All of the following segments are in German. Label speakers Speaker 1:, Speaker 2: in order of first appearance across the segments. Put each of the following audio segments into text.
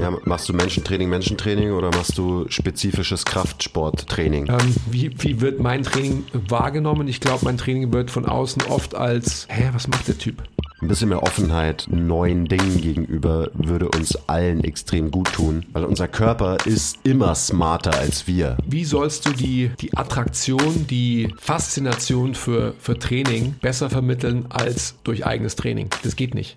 Speaker 1: Ja, machst du Menschentraining, Menschentraining oder machst du spezifisches Kraftsporttraining?
Speaker 2: Ähm, wie, wie wird mein Training wahrgenommen? Ich glaube, mein Training wird von außen oft als, hä, was macht der Typ?
Speaker 1: Ein bisschen mehr Offenheit neuen Dingen gegenüber würde uns allen extrem gut tun, weil unser Körper ist immer smarter als wir.
Speaker 2: Wie sollst du die, die Attraktion, die Faszination für, für Training besser vermitteln als durch eigenes Training? Das geht nicht.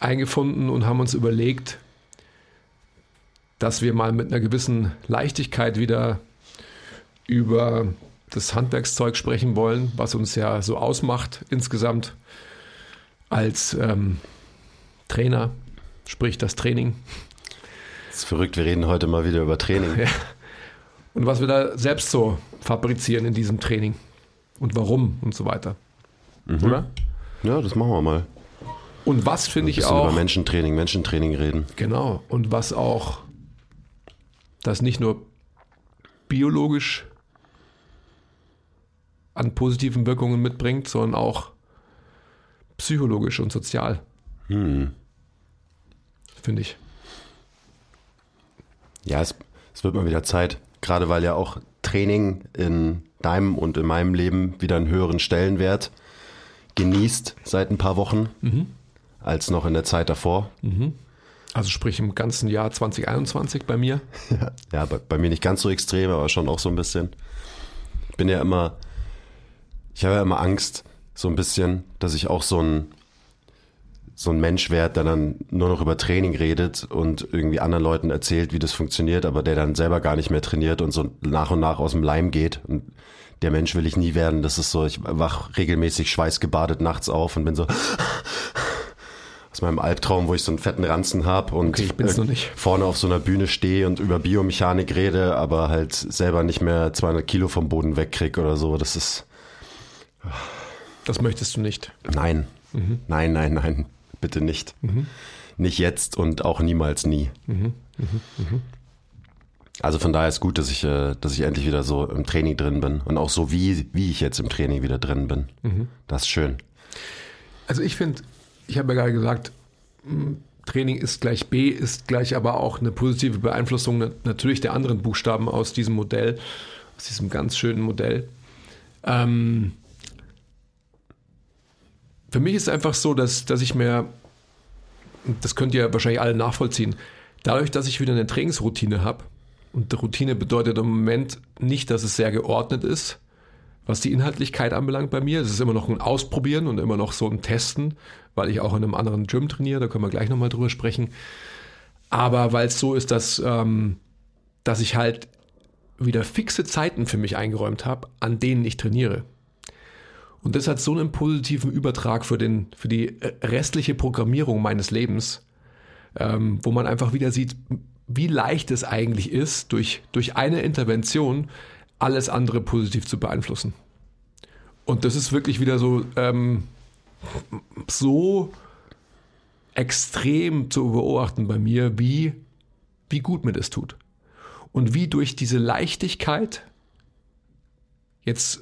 Speaker 2: eingefunden und haben uns überlegt, dass wir mal mit einer gewissen Leichtigkeit wieder über das Handwerkszeug sprechen wollen, was uns ja so ausmacht insgesamt als ähm, Trainer, sprich das Training.
Speaker 1: Das ist verrückt, wir reden heute mal wieder über Training. Ja.
Speaker 2: Und was wir da selbst so fabrizieren in diesem Training und warum und so weiter.
Speaker 1: Mhm. Oder? Ja, das machen wir mal.
Speaker 2: Und was finde ich auch.
Speaker 1: über Menschentraining, Menschentraining reden.
Speaker 2: Genau. Und was auch das nicht nur biologisch an positiven Wirkungen mitbringt, sondern auch psychologisch und sozial. Hm. Finde ich.
Speaker 1: Ja, es, es wird mal wieder Zeit. Gerade weil ja auch Training in deinem und in meinem Leben wieder einen höheren Stellenwert genießt seit ein paar Wochen. Mhm als noch in der Zeit davor. Mhm.
Speaker 2: Also sprich im ganzen Jahr 2021 bei mir?
Speaker 1: ja, bei, bei, mir nicht ganz so extrem, aber schon auch so ein bisschen. Ich bin ja immer, ich habe ja immer Angst, so ein bisschen, dass ich auch so ein, so ein Mensch werde, der dann nur noch über Training redet und irgendwie anderen Leuten erzählt, wie das funktioniert, aber der dann selber gar nicht mehr trainiert und so nach und nach aus dem Leim geht. Und der Mensch will ich nie werden. Das ist so, ich wach regelmäßig schweißgebadet nachts auf und bin so aus meinem Albtraum, wo ich so einen fetten Ranzen habe und
Speaker 2: okay,
Speaker 1: vorne auf so einer Bühne stehe und über Biomechanik rede, aber halt selber nicht mehr 200 Kilo vom Boden wegkrieg oder so. Das ist.
Speaker 2: Das möchtest du nicht.
Speaker 1: Nein, mhm. nein, nein, nein, bitte nicht. Mhm. Nicht jetzt und auch niemals nie. Mhm. mhm. mhm. Also von daher ist gut, dass ich, äh, dass ich endlich wieder so im Training drin bin und auch so wie, wie ich jetzt im Training wieder drin bin. Mhm. Das ist schön.
Speaker 2: Also ich finde, ich habe ja gerade gesagt, Training ist gleich B, ist gleich aber auch eine positive Beeinflussung natürlich der anderen Buchstaben aus diesem Modell, aus diesem ganz schönen Modell. Ähm, für mich ist es einfach so, dass, dass ich mir, das könnt ihr wahrscheinlich alle nachvollziehen, dadurch, dass ich wieder eine Trainingsroutine habe, und Routine bedeutet im Moment nicht, dass es sehr geordnet ist, was die Inhaltlichkeit anbelangt bei mir. Es ist immer noch ein Ausprobieren und immer noch so ein Testen, weil ich auch in einem anderen Gym trainiere, da können wir gleich nochmal drüber sprechen. Aber weil es so ist, dass, ähm, dass ich halt wieder fixe Zeiten für mich eingeräumt habe, an denen ich trainiere. Und das hat so einen positiven Übertrag für, den, für die restliche Programmierung meines Lebens, ähm, wo man einfach wieder sieht, wie leicht es eigentlich ist, durch, durch eine Intervention alles andere positiv zu beeinflussen. Und das ist wirklich wieder so, ähm, so extrem zu beobachten bei mir, wie, wie gut mir das tut. Und wie durch diese Leichtigkeit jetzt,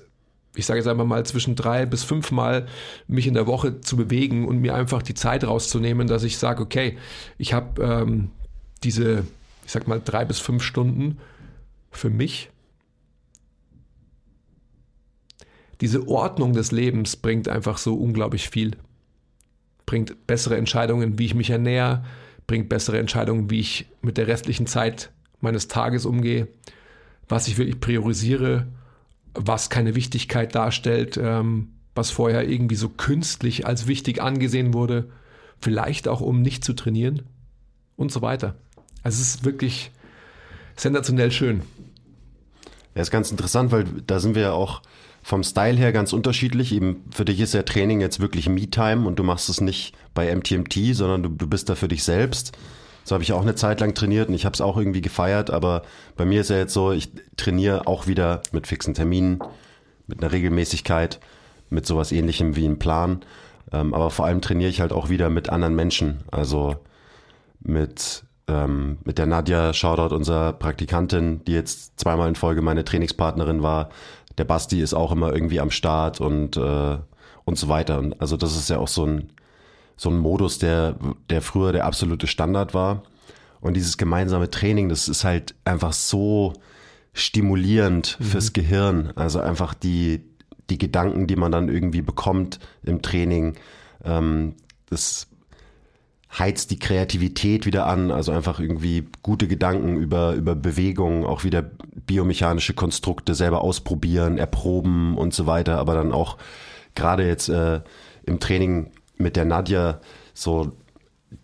Speaker 2: ich sage jetzt einfach mal, zwischen drei bis fünf Mal mich in der Woche zu bewegen und mir einfach die Zeit rauszunehmen, dass ich sage, okay, ich habe ähm, diese, ich sag mal, drei bis fünf Stunden für mich diese Ordnung des Lebens bringt einfach so unglaublich viel. Bringt bessere Entscheidungen, wie ich mich ernähre, bringt bessere Entscheidungen, wie ich mit der restlichen Zeit meines Tages umgehe, was ich wirklich priorisiere, was keine Wichtigkeit darstellt, ähm, was vorher irgendwie so künstlich als wichtig angesehen wurde. vielleicht auch um nicht zu trainieren und so weiter. Also es ist wirklich sensationell schön.
Speaker 1: Ja, ist ganz interessant, weil da sind wir ja auch vom Style her ganz unterschiedlich. Eben für dich ist ja Training jetzt wirklich Me-Time und du machst es nicht bei MTMT, sondern du, du bist da für dich selbst. So habe ich auch eine Zeit lang trainiert und ich habe es auch irgendwie gefeiert, aber bei mir ist ja jetzt so, ich trainiere auch wieder mit fixen Terminen, mit einer Regelmäßigkeit, mit sowas ähnlichem wie einem Plan. Ähm, aber vor allem trainiere ich halt auch wieder mit anderen Menschen. Also mit, ähm, mit der Nadja, Shoutout, unserer Praktikantin, die jetzt zweimal in Folge meine Trainingspartnerin war. Der Basti ist auch immer irgendwie am Start und, äh, und so weiter. Und also das ist ja auch so ein, so ein Modus, der, der früher der absolute Standard war. Und dieses gemeinsame Training, das ist halt einfach so stimulierend mhm. fürs Gehirn. Also einfach die, die Gedanken, die man dann irgendwie bekommt im Training, ähm, das heizt die Kreativität wieder an, also einfach irgendwie gute Gedanken über, über Bewegungen, auch wieder biomechanische Konstrukte selber ausprobieren, erproben und so weiter, aber dann auch gerade jetzt äh, im Training mit der Nadja so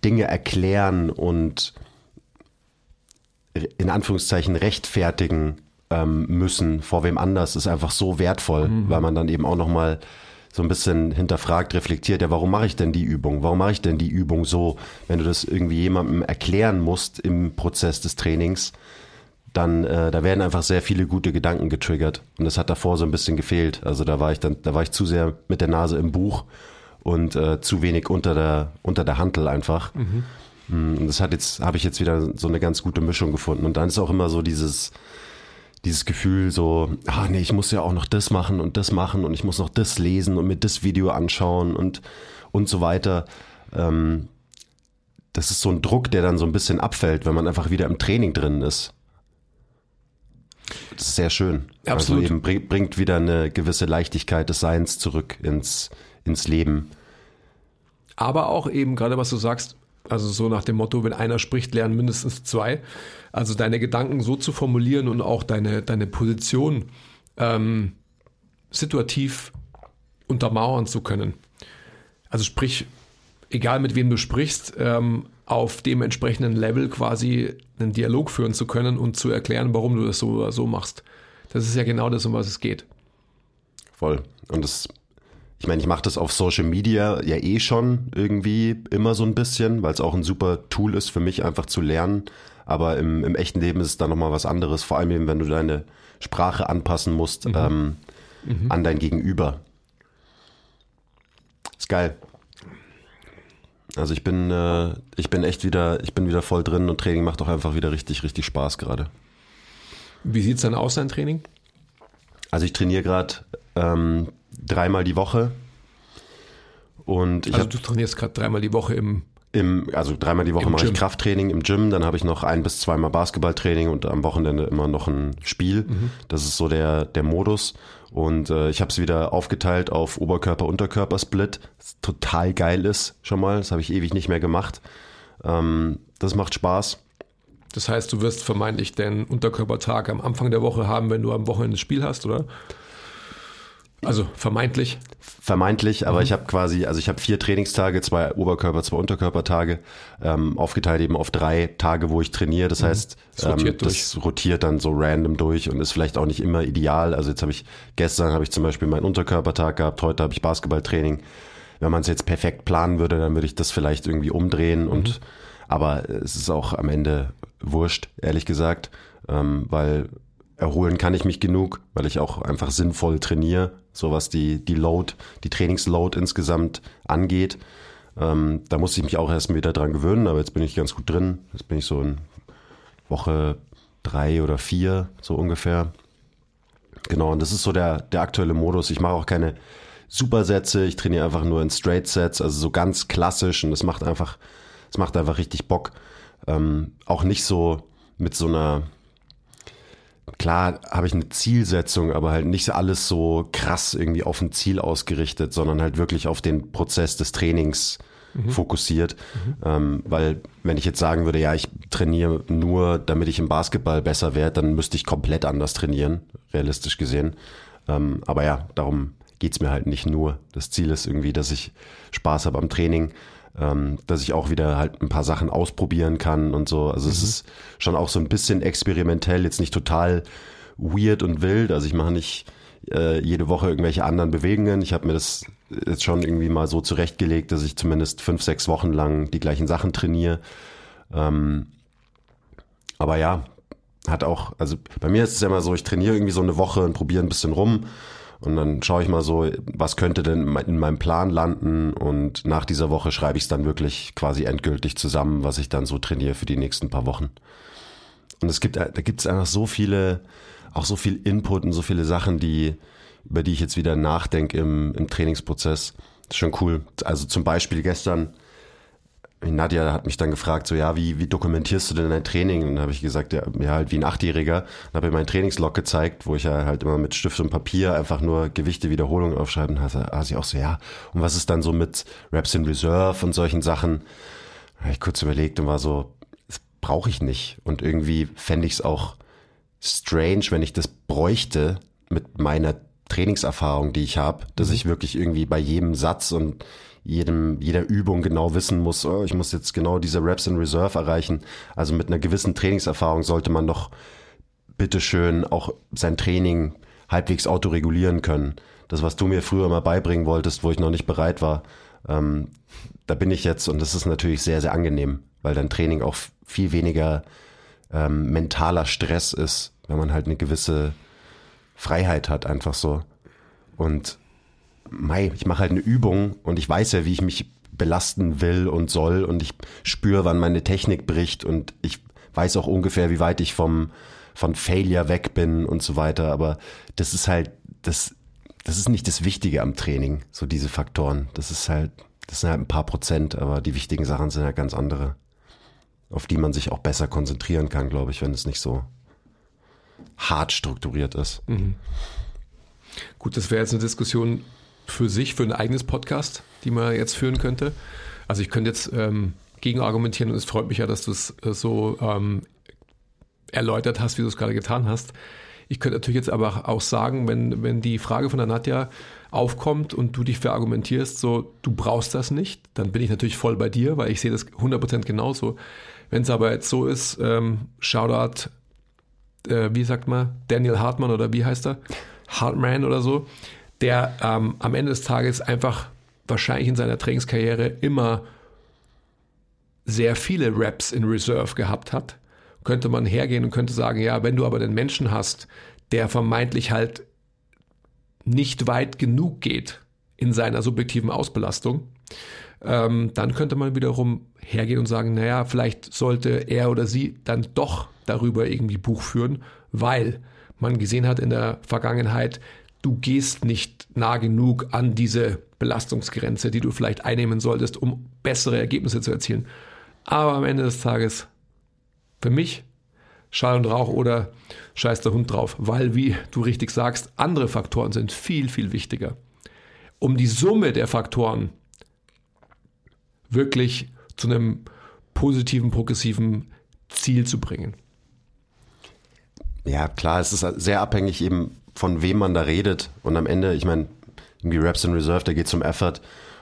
Speaker 1: Dinge erklären und in Anführungszeichen rechtfertigen ähm, müssen vor wem anders ist einfach so wertvoll, mhm. weil man dann eben auch nochmal so ein bisschen hinterfragt, reflektiert, ja, warum mache ich denn die Übung? Warum mache ich denn die Übung so? Wenn du das irgendwie jemandem erklären musst im Prozess des Trainings, dann äh, da werden einfach sehr viele gute Gedanken getriggert und das hat davor so ein bisschen gefehlt. Also da war ich dann, da war ich zu sehr mit der Nase im Buch und äh, zu wenig unter der unter der Hantel einfach. Mhm. Mm, und das hat jetzt habe ich jetzt wieder so eine ganz gute Mischung gefunden und dann ist auch immer so dieses dieses Gefühl so, ah nee, ich muss ja auch noch das machen und das machen und ich muss noch das lesen und mir das Video anschauen und und so weiter. Ähm, das ist so ein Druck, der dann so ein bisschen abfällt, wenn man einfach wieder im Training drin ist. Das ist sehr schön. Also Absolut. Also eben bringt wieder eine gewisse Leichtigkeit des Seins zurück ins, ins Leben.
Speaker 2: Aber auch eben gerade, was du sagst, also so nach dem Motto, wenn einer spricht, lernen mindestens zwei. Also deine Gedanken so zu formulieren und auch deine, deine Position ähm, situativ untermauern zu können. Also sprich, egal mit wem du sprichst, ähm, auf dem entsprechenden Level quasi einen Dialog führen zu können und zu erklären, warum du das so oder so machst. Das ist ja genau das, um was es geht.
Speaker 1: Voll. Und das, ich meine, ich mache das auf Social Media ja eh schon irgendwie immer so ein bisschen, weil es auch ein super Tool ist für mich einfach zu lernen. Aber im, im echten Leben ist es dann nochmal was anderes, vor allem eben, wenn du deine Sprache anpassen musst mhm. Ähm, mhm. an dein Gegenüber. Ist geil. Also ich bin, äh, ich bin echt wieder, ich bin wieder voll drin und Training macht auch einfach wieder richtig, richtig Spaß gerade.
Speaker 2: Wie sieht es dann aus, dein Training?
Speaker 1: Also ich trainiere gerade ähm, dreimal die Woche. Und ich
Speaker 2: also du trainierst gerade dreimal die Woche im
Speaker 1: im, also dreimal die Woche mache ich Krafttraining im Gym, dann habe ich noch ein bis zweimal Basketballtraining und am Wochenende immer noch ein Spiel. Mhm. Das ist so der, der Modus. Und äh, ich habe es wieder aufgeteilt auf Oberkörper-Unterkörper-Split. Total geil ist schon mal. Das habe ich ewig nicht mehr gemacht. Ähm, das macht Spaß.
Speaker 2: Das heißt, du wirst vermeintlich den Unterkörpertag am Anfang der Woche haben, wenn du am Wochenende das Spiel hast, oder? Also vermeintlich.
Speaker 1: Vermeintlich, aber mhm. ich habe quasi, also ich habe vier Trainingstage, zwei Oberkörper, zwei Unterkörpertage, ähm, aufgeteilt eben auf drei Tage, wo ich trainiere. Das mhm. heißt, das rotiert, ähm, das rotiert dann so random durch und ist vielleicht auch nicht immer ideal. Also jetzt habe ich, gestern habe ich zum Beispiel meinen Unterkörpertag gehabt, heute habe ich Basketballtraining. Wenn man es jetzt perfekt planen würde, dann würde ich das vielleicht irgendwie umdrehen und mhm. aber es ist auch am Ende wurscht, ehrlich gesagt, ähm, weil erholen kann ich mich genug, weil ich auch einfach sinnvoll trainiere, so was die, die Load, die Trainingsload insgesamt angeht. Ähm, da musste ich mich auch erst wieder dran gewöhnen, aber jetzt bin ich ganz gut drin. Jetzt bin ich so in Woche drei oder vier, so ungefähr. Genau, und das ist so der, der aktuelle Modus. Ich mache auch keine Supersätze, ich trainiere einfach nur in Straight Sets, also so ganz klassisch und das macht einfach, das macht einfach richtig Bock. Ähm, auch nicht so mit so einer klar habe ich eine Zielsetzung, aber halt nicht alles so krass irgendwie auf ein Ziel ausgerichtet, sondern halt wirklich auf den Prozess des Trainings mhm. fokussiert. Mhm. Ähm, weil wenn ich jetzt sagen würde, ja, ich trainiere nur, damit ich im Basketball besser werde, dann müsste ich komplett anders trainieren, realistisch gesehen. Ähm, aber ja, darum geht's mir halt nicht nur. Das Ziel ist irgendwie, dass ich Spaß habe am Training. Ähm, dass ich auch wieder halt ein paar Sachen ausprobieren kann und so. Also mhm. es ist schon auch so ein bisschen experimentell, jetzt nicht total weird und wild. Also ich mache nicht äh, jede Woche irgendwelche anderen Bewegungen. Ich habe mir das jetzt schon irgendwie mal so zurechtgelegt, dass ich zumindest fünf, sechs Wochen lang die gleichen Sachen trainiere. Ähm, aber ja, hat auch, also bei mir ist es ja immer so, ich trainiere irgendwie so eine Woche und probiere ein bisschen rum und dann schaue ich mal so, was könnte denn in meinem Plan landen und nach dieser Woche schreibe ich es dann wirklich quasi endgültig zusammen, was ich dann so trainiere für die nächsten paar Wochen. Und es gibt, da gibt es einfach so viele, auch so viel Input und so viele Sachen, die, über die ich jetzt wieder nachdenke im, im Trainingsprozess. Das ist schon cool. Also zum Beispiel gestern Nadja hat mich dann gefragt, so ja, wie, wie dokumentierst du denn dein Training? Und dann habe ich gesagt, ja, ja, halt wie ein Achtjähriger. Dann habe ich meinen Trainingslog gezeigt, wo ich ja halt immer mit Stift und Papier einfach nur Gewichte, Wiederholungen aufschreiben. Da hat sie auch so, ja, und was ist dann so mit Reps in Reserve und solchen Sachen? Da habe ich kurz überlegt und war so, das brauche ich nicht. Und irgendwie fände ich es auch strange, wenn ich das bräuchte mit meiner Trainingserfahrung, die ich habe, dass mhm. ich wirklich irgendwie bei jedem Satz und jedem, jeder Übung genau wissen muss, oh, ich muss jetzt genau diese Reps in Reserve erreichen. Also mit einer gewissen Trainingserfahrung sollte man doch bitteschön auch sein Training halbwegs autoregulieren können. Das, was du mir früher mal beibringen wolltest, wo ich noch nicht bereit war, ähm, da bin ich jetzt und das ist natürlich sehr, sehr angenehm, weil dein Training auch viel weniger ähm, mentaler Stress ist, wenn man halt eine gewisse Freiheit hat, einfach so. Und mei, ich mache halt eine Übung und ich weiß ja, wie ich mich belasten will und soll und ich spüre, wann meine Technik bricht und ich weiß auch ungefähr, wie weit ich vom von Failure weg bin und so weiter. Aber das ist halt, das, das ist nicht das Wichtige am Training, so diese Faktoren. Das ist halt, das sind halt ein paar Prozent, aber die wichtigen Sachen sind halt ganz andere, auf die man sich auch besser konzentrieren kann, glaube ich, wenn es nicht so hart strukturiert ist. Mhm.
Speaker 2: Gut, das wäre jetzt eine Diskussion, für sich, für ein eigenes Podcast, die man jetzt führen könnte. Also ich könnte jetzt ähm, gegenargumentieren und es freut mich ja, dass du es äh, so ähm, erläutert hast, wie du es gerade getan hast. Ich könnte natürlich jetzt aber auch sagen, wenn, wenn die Frage von der Nadja aufkommt und du dich verargumentierst, so du brauchst das nicht, dann bin ich natürlich voll bei dir, weil ich sehe das 100% genauso. Wenn es aber jetzt so ist, ähm, Shoutout, äh, wie sagt man, Daniel Hartmann oder wie heißt er? Hartman oder so, der ähm, am Ende des Tages einfach wahrscheinlich in seiner Trainingskarriere immer sehr viele Reps in Reserve gehabt hat, könnte man hergehen und könnte sagen, ja, wenn du aber den Menschen hast, der vermeintlich halt nicht weit genug geht in seiner subjektiven Ausbelastung, ähm, dann könnte man wiederum hergehen und sagen, naja, vielleicht sollte er oder sie dann doch darüber irgendwie Buch führen, weil man gesehen hat in der Vergangenheit, du gehst nicht nah genug an diese Belastungsgrenze, die du vielleicht einnehmen solltest, um bessere Ergebnisse zu erzielen. Aber am Ende des Tages, für mich, Schall und Rauch oder scheiß der Hund drauf, weil, wie du richtig sagst, andere Faktoren sind viel, viel wichtiger. Um die Summe der Faktoren wirklich zu einem positiven, progressiven Ziel zu bringen.
Speaker 1: Ja, klar, es ist sehr abhängig eben von wem man da redet. Und am Ende, ich meine, irgendwie Raps in Reserve, da geht es um Effort.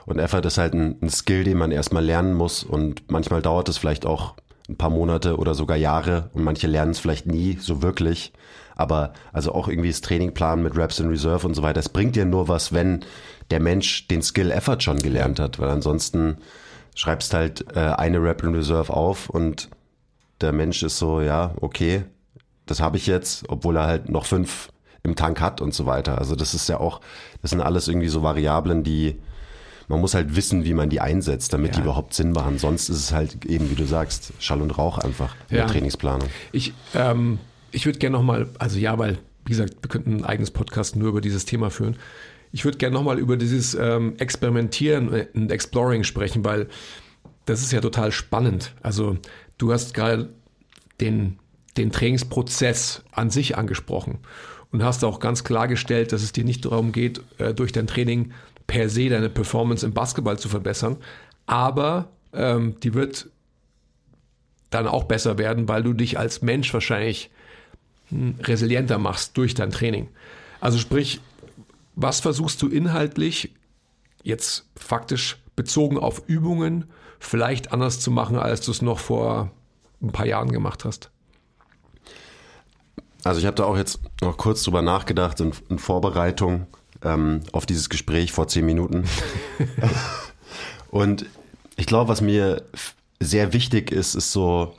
Speaker 1: Und Effort ist halt ein, ein Skill, den man erstmal lernen muss. Und manchmal dauert es vielleicht auch ein paar Monate oder sogar Jahre. Und manche lernen es vielleicht nie so wirklich. Aber also auch irgendwie das Trainingplan mit Raps in Reserve und so weiter, es bringt dir nur was, wenn der Mensch den Skill Effort schon gelernt hat. Weil ansonsten schreibst halt äh, eine Rap in Reserve auf und der Mensch ist so, ja, okay, das habe ich jetzt, obwohl er halt noch fünf im Tank hat und so weiter. Also das ist ja auch, das sind alles irgendwie so Variablen, die man muss halt wissen, wie man die einsetzt, damit ja. die überhaupt Sinn machen. Sonst ist es halt eben, wie du sagst, Schall und Rauch einfach in ja. der Trainingsplanung.
Speaker 2: Ich, ähm, ich würde gerne nochmal, also ja, weil, wie gesagt, wir könnten ein eigenes Podcast nur über dieses Thema führen. Ich würde gerne nochmal über dieses ähm, Experimentieren und Exploring sprechen, weil das ist ja total spannend. Also du hast gerade den, den Trainingsprozess an sich angesprochen und hast auch ganz klargestellt, dass es dir nicht darum geht, äh, durch dein Training per se deine Performance im Basketball zu verbessern, aber ähm, die wird dann auch besser werden, weil du dich als Mensch wahrscheinlich hm, resilienter machst durch dein Training. Also sprich, was versuchst du inhaltlich jetzt faktisch bezogen auf Übungen vielleicht anders zu machen, als du es noch vor ein paar Jahren gemacht hast?
Speaker 1: Also ich habe da auch jetzt noch kurz drüber nachgedacht in, in Vorbereitung ähm, auf dieses Gespräch vor zehn Minuten. Und ich glaube, was mir sehr wichtig ist, ist so,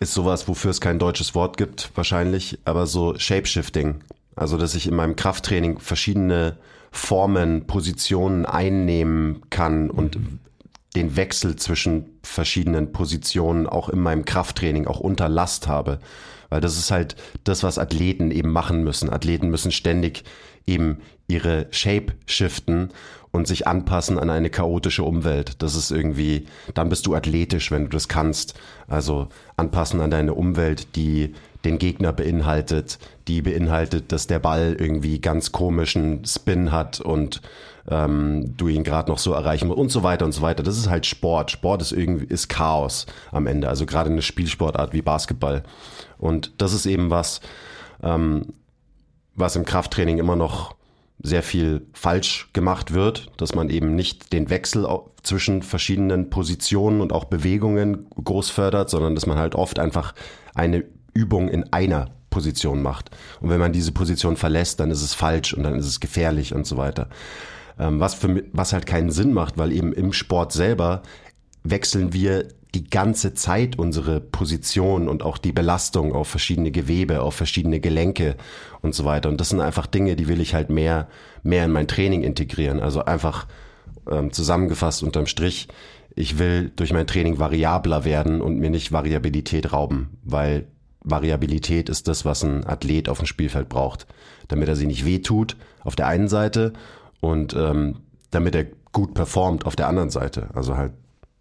Speaker 1: ist sowas, wofür es kein deutsches Wort gibt, wahrscheinlich, aber so Shapeshifting. Also, dass ich in meinem Krafttraining verschiedene Formen, Positionen einnehmen kann und mhm. Den Wechsel zwischen verschiedenen Positionen auch in meinem Krafttraining auch unter Last habe. Weil das ist halt das, was Athleten eben machen müssen. Athleten müssen ständig eben ihre Shape shiften und sich anpassen an eine chaotische Umwelt. Das ist irgendwie, dann bist du athletisch, wenn du das kannst. Also anpassen an deine Umwelt, die den Gegner beinhaltet, die beinhaltet, dass der Ball irgendwie ganz komischen Spin hat und ähm, du ihn gerade noch so erreichen musst und so weiter und so weiter. Das ist halt Sport. Sport ist irgendwie ist Chaos am Ende. Also gerade eine Spielsportart wie Basketball. Und das ist eben was, ähm, was im Krafttraining immer noch sehr viel falsch gemacht wird, dass man eben nicht den Wechsel zwischen verschiedenen Positionen und auch Bewegungen groß fördert, sondern dass man halt oft einfach eine Übung in einer Position macht. Und wenn man diese Position verlässt, dann ist es falsch und dann ist es gefährlich und so weiter. Ähm, was, für, was halt keinen Sinn macht, weil eben im Sport selber wechseln wir die ganze Zeit unsere Position und auch die Belastung auf verschiedene Gewebe, auf verschiedene Gelenke und so weiter. Und das sind einfach Dinge, die will ich halt mehr, mehr in mein Training integrieren. Also einfach ähm, zusammengefasst unterm Strich, ich will durch mein Training variabler werden und mir nicht Variabilität rauben, weil Variabilität ist das, was ein Athlet auf dem Spielfeld braucht, damit er sich nicht wehtut auf der einen Seite und ähm, damit er gut performt auf der anderen Seite. Also halt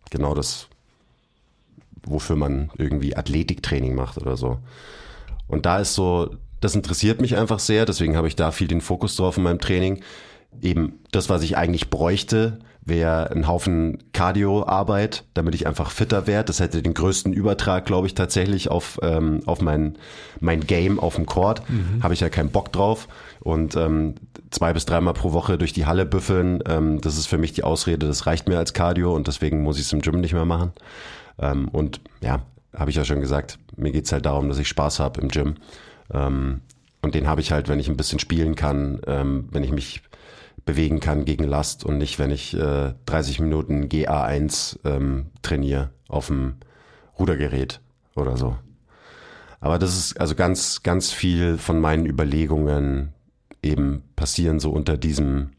Speaker 1: genau das, wofür man irgendwie Athletiktraining macht oder so. Und da ist so, das interessiert mich einfach sehr, deswegen habe ich da viel den Fokus drauf in meinem Training. Eben das, was ich eigentlich bräuchte, wäre ein Haufen Cardio-Arbeit, damit ich einfach fitter werde. Das hätte den größten Übertrag, glaube ich, tatsächlich auf, ähm, auf mein, mein Game auf dem Court. Mhm. Habe ich ja keinen Bock drauf. Und ähm, zwei bis dreimal pro Woche durch die Halle büffeln, ähm, das ist für mich die Ausrede, das reicht mir als Cardio und deswegen muss ich es im Gym nicht mehr machen. Ähm, und ja, habe ich ja schon gesagt, mir geht's halt darum, dass ich Spaß habe im Gym. Ähm, und den habe ich halt, wenn ich ein bisschen spielen kann, ähm, wenn ich mich bewegen kann gegen Last und nicht, wenn ich äh, 30 Minuten GA1 ähm, trainiere auf dem Rudergerät oder so. Aber das ist also ganz, ganz viel von meinen Überlegungen eben passieren so unter diesem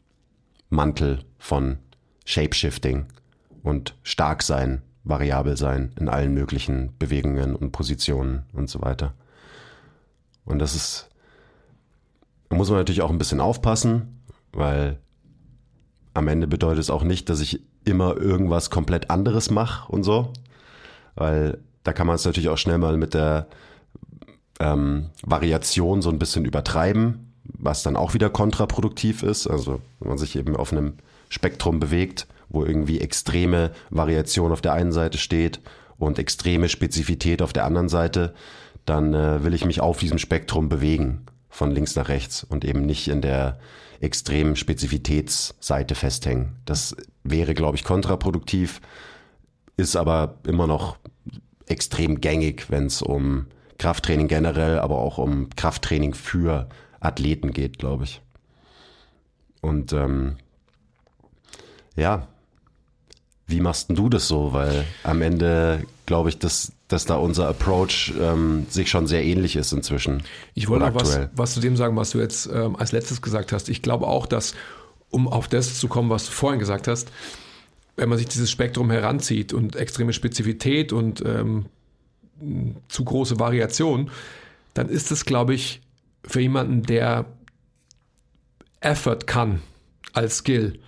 Speaker 1: Mantel von Shapeshifting und stark sein variabel sein in allen möglichen Bewegungen und Positionen und so weiter. Und das ist, da muss man natürlich auch ein bisschen aufpassen, weil am Ende bedeutet es auch nicht, dass ich immer irgendwas komplett anderes mache und so, weil da kann man es natürlich auch schnell mal mit der ähm, Variation so ein bisschen übertreiben, was dann auch wieder kontraproduktiv ist. Also wenn man sich eben auf einem Spektrum bewegt, wo irgendwie extreme Variation auf der einen Seite steht und extreme Spezifität auf der anderen Seite, dann äh, will ich mich auf diesem Spektrum bewegen, von links nach rechts und eben nicht in der extremen Spezifitätsseite festhängen. Das wäre, glaube ich, kontraproduktiv, ist aber immer noch extrem gängig, wenn es um Krafttraining generell, aber auch um Krafttraining für Athleten geht, glaube ich. Und ähm, ja, wie machst denn du das so? Weil am Ende glaube ich, dass, dass da unser Approach ähm, sich schon sehr ähnlich ist inzwischen.
Speaker 2: Ich wollte auch was, was zu dem sagen, was du jetzt ähm, als letztes gesagt hast. Ich glaube auch, dass, um auf das zu kommen, was du vorhin gesagt hast, wenn man sich dieses Spektrum heranzieht und extreme Spezifität und ähm, zu große Variation, dann ist es, glaube ich, für jemanden, der Effort kann als Skill,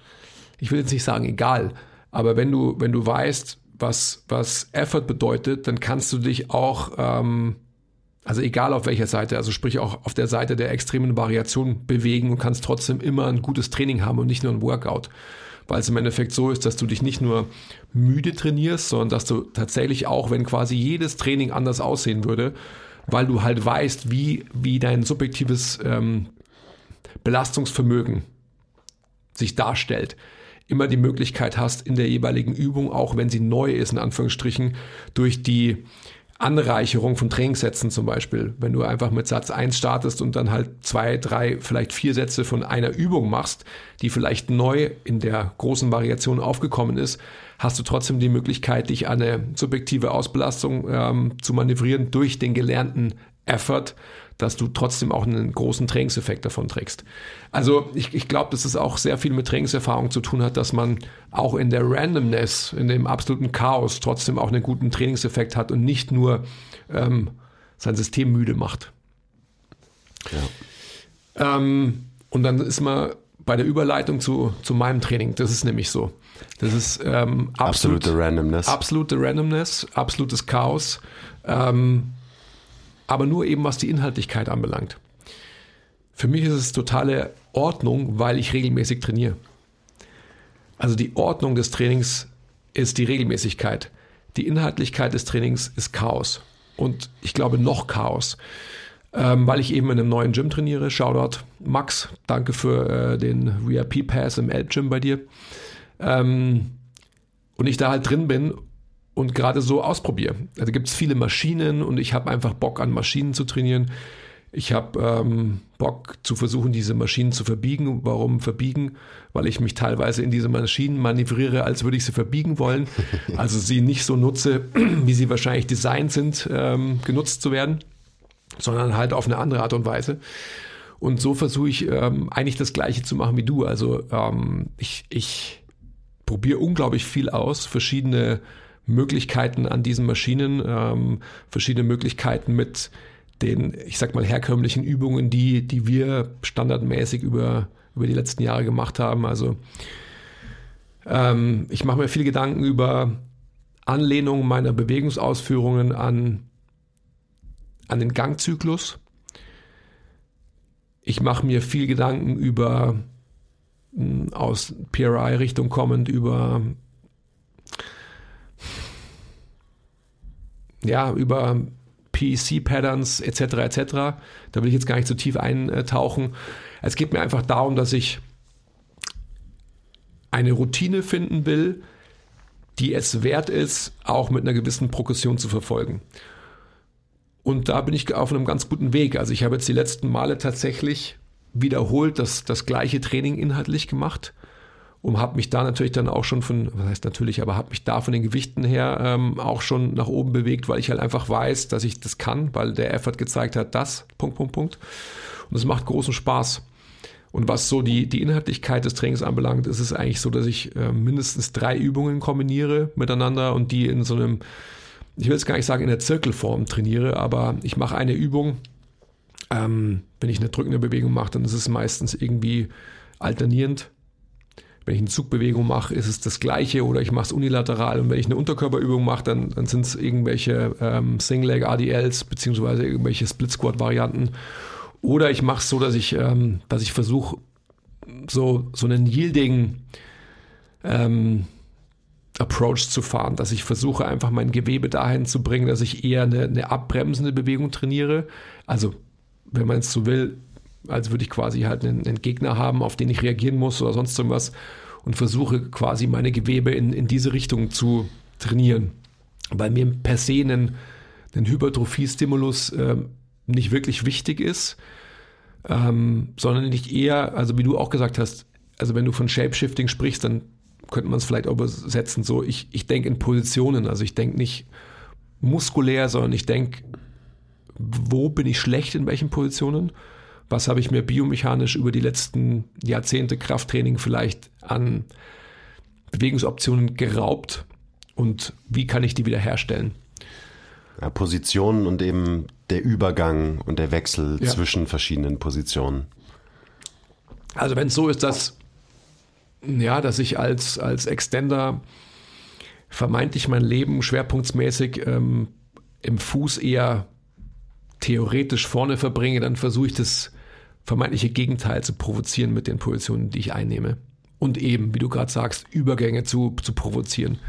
Speaker 2: ich will jetzt nicht sagen egal, aber wenn du, wenn du weißt, was, was Effort bedeutet, dann kannst du dich auch, ähm, also egal auf welcher Seite, also sprich auch auf der Seite der extremen Variation bewegen und kannst trotzdem immer ein gutes Training haben und nicht nur ein Workout. Weil es im Endeffekt so ist, dass du dich nicht nur müde trainierst, sondern dass du tatsächlich auch, wenn quasi jedes Training anders aussehen würde, weil du halt weißt, wie, wie dein subjektives ähm, Belastungsvermögen sich darstellt, immer die Möglichkeit hast, in der jeweiligen Übung, auch wenn sie neu ist, in Anführungsstrichen, durch die Anreicherung von Trainingssätzen zum Beispiel. Wenn du einfach mit Satz 1 startest und dann halt zwei, drei, vielleicht vier Sätze von einer Übung machst, die vielleicht neu in der großen Variation aufgekommen ist, hast du trotzdem die Möglichkeit, dich an eine subjektive Ausbelastung ähm, zu manövrieren durch den gelernten Effort, dass du trotzdem auch einen großen Trainingseffekt davon trägst. Also ich, ich glaube, dass es auch sehr viel mit Trainingserfahrung zu tun hat, dass man auch in der Randomness, in dem absoluten Chaos trotzdem auch einen guten Trainingseffekt hat und nicht nur ähm, sein System müde macht. Ja. Ähm, und dann ist man bei der Überleitung zu, zu meinem Training. Das ist nämlich so. Das ist ähm, absolut,
Speaker 1: absolute Randomness.
Speaker 2: Absolute Randomness, absolutes Chaos. Ähm, aber nur eben was die Inhaltlichkeit anbelangt. Für mich ist es totale Ordnung, weil ich regelmäßig trainiere. Also die Ordnung des Trainings ist die Regelmäßigkeit. Die Inhaltlichkeit des Trainings ist Chaos. Und ich glaube noch Chaos. Ähm, weil ich eben in einem neuen Gym trainiere. Shoutout Max, danke für äh, den VIP-Pass im Elb-Gym bei dir. Ähm, und ich da halt drin bin und gerade so ausprobiere. Also gibt es viele Maschinen und ich habe einfach Bock an Maschinen zu trainieren. Ich habe ähm, Bock zu versuchen, diese Maschinen zu verbiegen. Warum verbiegen? Weil ich mich teilweise in diese Maschinen manövriere, als würde ich sie verbiegen wollen. Also sie nicht so nutze, wie sie wahrscheinlich designt sind, ähm, genutzt zu werden, sondern halt auf eine andere Art und Weise. Und so versuche ich ähm, eigentlich das Gleiche zu machen wie du. Also ähm, ich, ich probiere unglaublich viel aus, verschiedene Möglichkeiten an diesen Maschinen, ähm, verschiedene Möglichkeiten mit den, ich sag mal, herkömmlichen Übungen, die, die wir standardmäßig über, über die letzten Jahre gemacht haben. Also ähm, ich mache mir viele Gedanken über Anlehnung meiner Bewegungsausführungen an, an den Gangzyklus. Ich mache mir viel Gedanken über aus PRI-Richtung kommend über ja, über PEC-Patterns etc. etc. Da will ich jetzt gar nicht so tief eintauchen. Es geht mir einfach darum, dass ich eine Routine finden will, die es wert ist, auch mit einer gewissen Progression zu verfolgen. Und da bin ich auf einem ganz guten Weg. Also ich habe jetzt die letzten Male tatsächlich wiederholt das, das gleiche Training inhaltlich gemacht und habe mich da natürlich dann auch schon von, was heißt natürlich, aber habe mich da von den Gewichten her ähm, auch schon nach oben bewegt, weil ich halt einfach weiß, dass ich das kann, weil der Effort gezeigt hat, das, Punkt, Punkt, Punkt. Und es macht großen Spaß. Und was so die, die Inhaltlichkeit des Trainings anbelangt, ist es eigentlich so, dass ich äh, mindestens drei Übungen kombiniere miteinander und die in so einem, ich will jetzt gar nicht sagen in der Zirkelform trainiere, aber ich mache eine Übung, ähm, wenn ich eine drückende Bewegung mache, dann ist es meistens irgendwie alternierend wenn ich eine Zugbewegung mache, ist es das gleiche oder ich mache es unilateral. Und wenn ich eine Unterkörperübung mache, dann, dann sind es irgendwelche ähm, Single-Leg ADLs beziehungsweise irgendwelche Split-Squat-Varianten. Oder ich mache es so, dass ich, ähm, ich versuche, so, so einen Yielding ähm, Approach zu fahren, dass ich versuche, einfach mein Gewebe dahin zu bringen, dass ich eher eine, eine abbremsende Bewegung trainiere. Also, wenn man es so will, als würde ich quasi halt einen, einen, Gegner haben, auf den ich reagieren muss oder sonst irgendwas und versuche quasi meine Gewebe in, in diese Richtung zu trainieren. Weil mir per se ein, ein Hypertrophie-Stimulus äh, nicht wirklich wichtig ist, ähm, sondern nicht eher, also wie du auch gesagt hast, also wenn du von Shapeshifting sprichst, dann könnte man es vielleicht auch übersetzen, so ich, ich denke in Positionen, also ich denke nicht muskulär, sondern ich denke, wo bin ich schlecht in welchen Positionen was habe ich mir biomechanisch über die letzten Jahrzehnte Krafttraining vielleicht an Bewegungsoptionen geraubt und wie kann ich die wiederherstellen?
Speaker 1: Ja, Positionen und eben der Übergang und der Wechsel ja. zwischen verschiedenen Positionen.
Speaker 2: Also wenn es so ist, dass ja, dass ich als, als Extender vermeintlich mein Leben schwerpunktsmäßig ähm, im Fuß eher theoretisch vorne verbringe, dann versuche ich das vermeintliche Gegenteil zu provozieren mit den Positionen, die ich einnehme. Und eben, wie du gerade sagst, Übergänge zu, zu provozieren.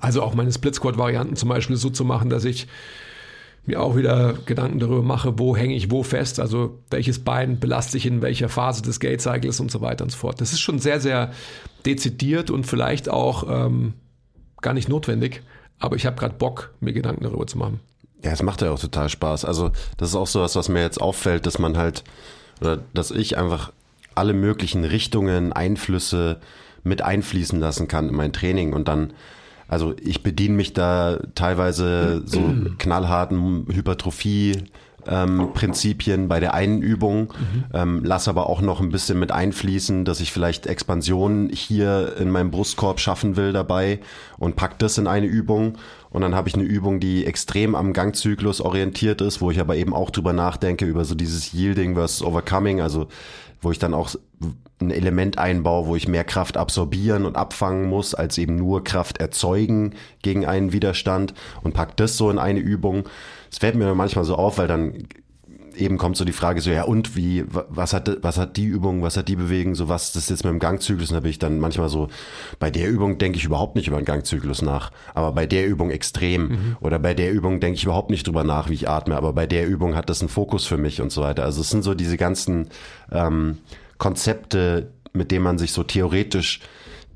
Speaker 2: Also auch meine Split Squad Varianten zum Beispiel so zu machen, dass ich mir auch wieder Gedanken darüber mache, wo hänge ich wo fest, also welches Bein belaste ich in welcher Phase des Gate Cycles und so weiter und so fort. Das ist schon sehr, sehr dezidiert und vielleicht auch ähm, gar nicht notwendig, aber ich habe gerade Bock, mir Gedanken darüber zu machen.
Speaker 1: Ja, es macht ja auch total Spaß. Also das ist auch so was, was mir jetzt auffällt, dass man halt, oder dass ich einfach alle möglichen Richtungen, Einflüsse mit einfließen lassen kann in mein Training und dann also ich bediene mich da teilweise so knallharten Hypertrophie ähm, Prinzipien bei der einen Übung, mhm. ähm, lass aber auch noch ein bisschen mit einfließen, dass ich vielleicht Expansion hier in meinem Brustkorb schaffen will dabei und pack das in eine Übung und dann habe ich eine Übung, die extrem am Gangzyklus orientiert ist, wo ich aber eben auch drüber nachdenke über so dieses Yielding versus Overcoming, also wo ich dann auch ein Element einbaue, wo ich mehr Kraft absorbieren und abfangen muss, als eben nur Kraft erzeugen gegen einen Widerstand und pack das so in eine Übung. Es fällt mir manchmal so auf, weil dann eben kommt so die Frage so, ja und wie, was hat, was hat die Übung, was hat die Bewegung, so was das jetzt mit dem Gangzyklus, und da bin ich dann manchmal so, bei der Übung denke ich überhaupt nicht über den Gangzyklus nach, aber bei der Übung extrem mhm. oder bei der Übung denke ich überhaupt nicht drüber nach, wie ich atme, aber bei der Übung hat das einen Fokus für mich und so weiter. Also es sind so diese ganzen ähm, Konzepte, mit denen man sich so theoretisch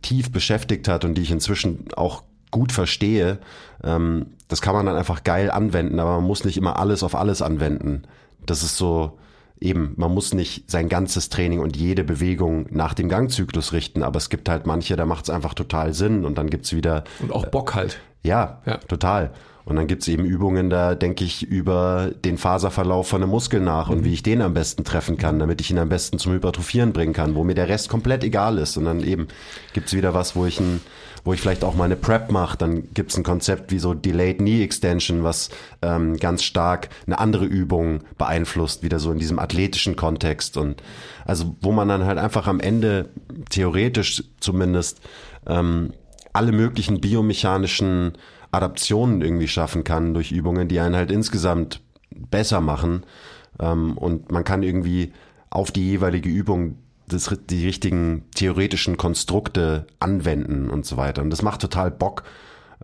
Speaker 1: tief beschäftigt hat und die ich inzwischen auch gut verstehe, ähm, das kann man dann einfach geil anwenden, aber man muss nicht immer alles auf alles anwenden. Das ist so, eben, man muss nicht sein ganzes Training und jede Bewegung nach dem Gangzyklus richten, aber es gibt halt manche, da macht es einfach total Sinn und dann gibt's wieder.
Speaker 2: Und auch Bock halt.
Speaker 1: Äh, ja, ja, total. Und dann gibt's eben Übungen, da denke ich über den Faserverlauf von einem Muskel nach und mhm. wie ich den am besten treffen kann, damit ich ihn am besten zum Hypertrophieren bringen kann, wo mir der Rest komplett egal ist. Und dann eben gibt's wieder was, wo ich ein, wo ich vielleicht auch mal eine Prep mache. Dann gibt's ein Konzept wie so Delayed Knee Extension, was ähm, ganz stark eine andere Übung beeinflusst, wieder so in diesem athletischen Kontext. Und also wo man dann halt einfach am Ende theoretisch zumindest ähm, alle möglichen biomechanischen Adaptionen irgendwie schaffen kann durch Übungen, die einen halt insgesamt besser machen. Ähm, und man kann irgendwie auf die jeweilige Übung das, die richtigen theoretischen Konstrukte anwenden und so weiter. Und das macht total Bock.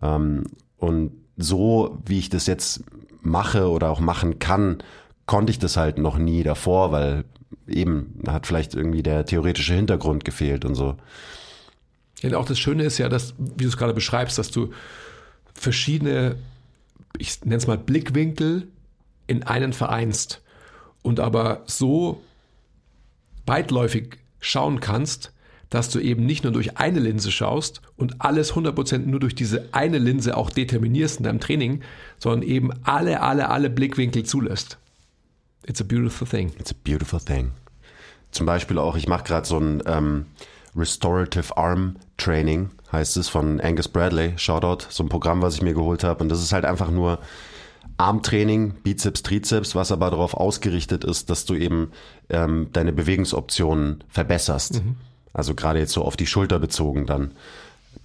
Speaker 1: Ähm, und so, wie ich das jetzt mache oder auch machen kann, konnte ich das halt noch nie davor, weil eben hat vielleicht irgendwie der theoretische Hintergrund gefehlt und so.
Speaker 2: Ja, auch das Schöne ist ja, dass, wie du es gerade beschreibst, dass du verschiedene, ich nenne es mal Blickwinkel in einen vereinst und aber so weitläufig schauen kannst, dass du eben nicht nur durch eine Linse schaust und alles 100% nur durch diese eine Linse auch determinierst in deinem Training, sondern eben alle, alle, alle Blickwinkel zulässt. It's a beautiful thing.
Speaker 1: It's a beautiful thing. Zum Beispiel auch, ich mache gerade so ein ähm, Restorative Arm Training heißt es von Angus Bradley, Shoutout, so ein Programm, was ich mir geholt habe. Und das ist halt einfach nur Armtraining, Bizeps, Trizeps, was aber darauf ausgerichtet ist, dass du eben ähm, deine Bewegungsoptionen verbesserst. Mhm. Also gerade jetzt so auf die Schulter bezogen dann.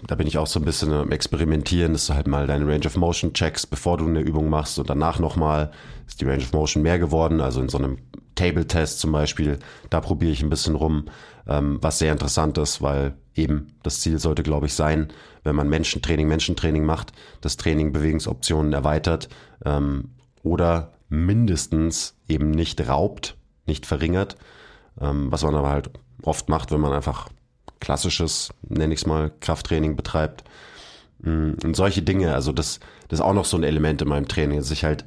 Speaker 1: Da bin ich auch so ein bisschen am Experimentieren, dass du halt mal deine Range of Motion checkst, bevor du eine Übung machst und danach nochmal ist die Range of Motion mehr geworden. Also in so einem Table-Test zum Beispiel, da probiere ich ein bisschen rum, ähm, was sehr interessant ist, weil eben das Ziel sollte, glaube ich, sein, wenn man Menschentraining, Menschentraining macht, das Training Bewegungsoptionen erweitert ähm, oder mindestens eben nicht raubt, nicht verringert, ähm, was man aber halt oft macht, wenn man einfach klassisches, nenne ich es mal, Krafttraining betreibt. Mm, und solche Dinge, also das, das ist auch noch so ein Element in meinem Training, dass ich halt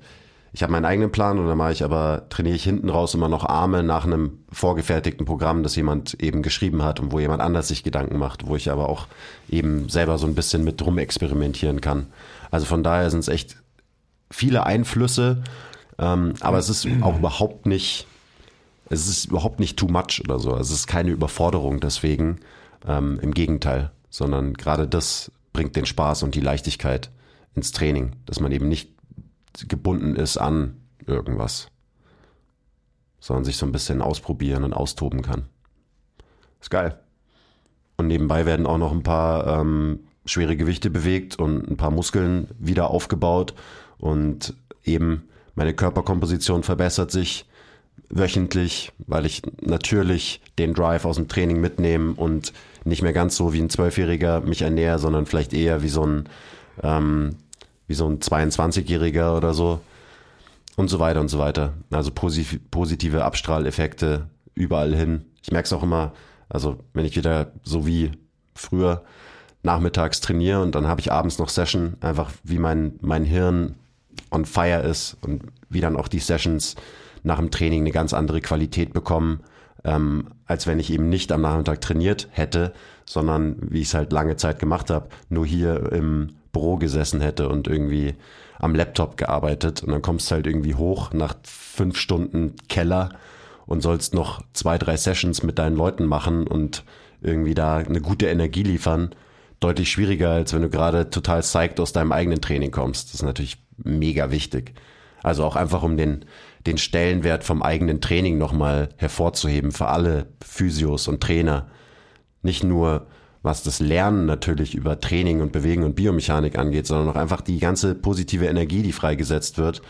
Speaker 1: ich habe meinen eigenen Plan und dann mache ich aber, trainiere ich hinten raus immer noch Arme nach einem vorgefertigten Programm, das jemand eben geschrieben hat und wo jemand anders sich Gedanken macht, wo ich aber auch eben selber so ein bisschen mit drum experimentieren kann. Also von daher sind es echt viele Einflüsse, ähm, aber es ist auch überhaupt nicht, es ist überhaupt nicht too much oder so. Es ist keine Überforderung deswegen, ähm, im Gegenteil, sondern gerade das bringt den Spaß und die Leichtigkeit ins Training, dass man eben nicht gebunden ist an irgendwas, sondern sich so ein bisschen ausprobieren und austoben kann. Ist geil. Und nebenbei werden auch noch ein paar ähm, schwere Gewichte bewegt und ein paar Muskeln wieder aufgebaut und eben meine Körperkomposition verbessert sich wöchentlich, weil ich natürlich den Drive aus dem Training mitnehme und nicht mehr ganz so wie ein Zwölfjähriger mich ernähre, sondern vielleicht eher wie so ein ähm, wie so ein 22-Jähriger oder so. und so weiter und so weiter. Also positive Abstrahleffekte überall hin. Ich merke es auch immer, also wenn ich wieder so wie früher nachmittags trainiere und dann habe ich abends noch Session, einfach wie mein, mein Hirn on fire ist und wie dann auch die Sessions nach dem Training eine ganz andere Qualität bekommen, ähm, als wenn ich eben nicht am Nachmittag trainiert hätte, sondern wie ich es halt lange Zeit gemacht habe, nur hier im Büro gesessen hätte und irgendwie am Laptop gearbeitet und dann kommst du halt irgendwie hoch nach fünf Stunden Keller und sollst noch zwei, drei Sessions mit deinen Leuten machen und irgendwie da eine gute Energie liefern. Deutlich schwieriger, als wenn du gerade total psyched aus deinem eigenen Training kommst. Das ist natürlich mega wichtig. Also auch einfach um den, den Stellenwert vom eigenen Training nochmal hervorzuheben für alle Physios und Trainer. Nicht nur was das Lernen natürlich über Training und Bewegen und Biomechanik angeht, sondern auch einfach die ganze positive Energie, die freigesetzt wird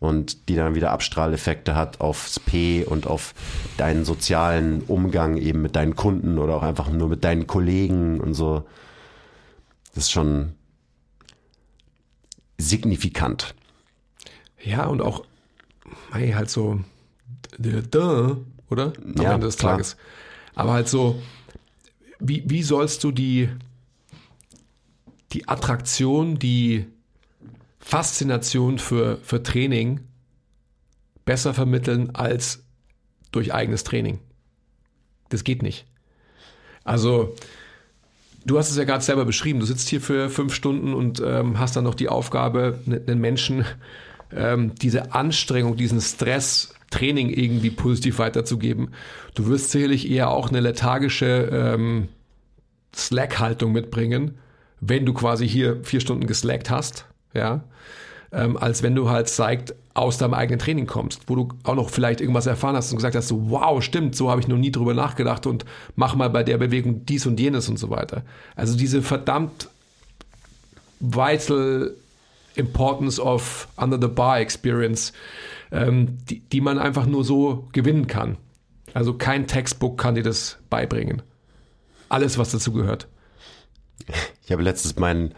Speaker 1: und die dann wieder Abstrahleffekte hat aufs P und auf deinen sozialen Umgang eben mit deinen Kunden oder auch einfach nur mit deinen Kollegen und so. Das ist schon signifikant.
Speaker 2: Ja, und auch, hey, halt so, oder? Am
Speaker 1: ja,
Speaker 2: Ende des
Speaker 1: klar.
Speaker 2: Tages. Aber halt so, wie, wie sollst du die, die Attraktion, die Faszination für, für Training besser vermitteln als durch eigenes Training? Das geht nicht. Also, du hast es ja gerade selber beschrieben. Du sitzt hier für fünf Stunden und ähm, hast dann noch die Aufgabe, ne, einen Menschen ähm, diese Anstrengung, diesen Stress, Training irgendwie positiv weiterzugeben. Du wirst sicherlich eher auch eine lethargische ähm, Slack-Haltung mitbringen, wenn du quasi hier vier Stunden geslackt hast, ja, ähm, als wenn du halt zeigt, aus deinem eigenen Training kommst, wo du auch noch vielleicht irgendwas erfahren hast und gesagt hast, so, wow, stimmt, so habe ich noch nie drüber nachgedacht und mach mal bei der Bewegung dies und jenes und so weiter. Also diese verdammt vital importance of under the bar experience, ähm, die, die man einfach nur so gewinnen kann. Also kein Textbook kann dir das beibringen. Alles, was dazu gehört.
Speaker 1: Ich habe letztens meinen,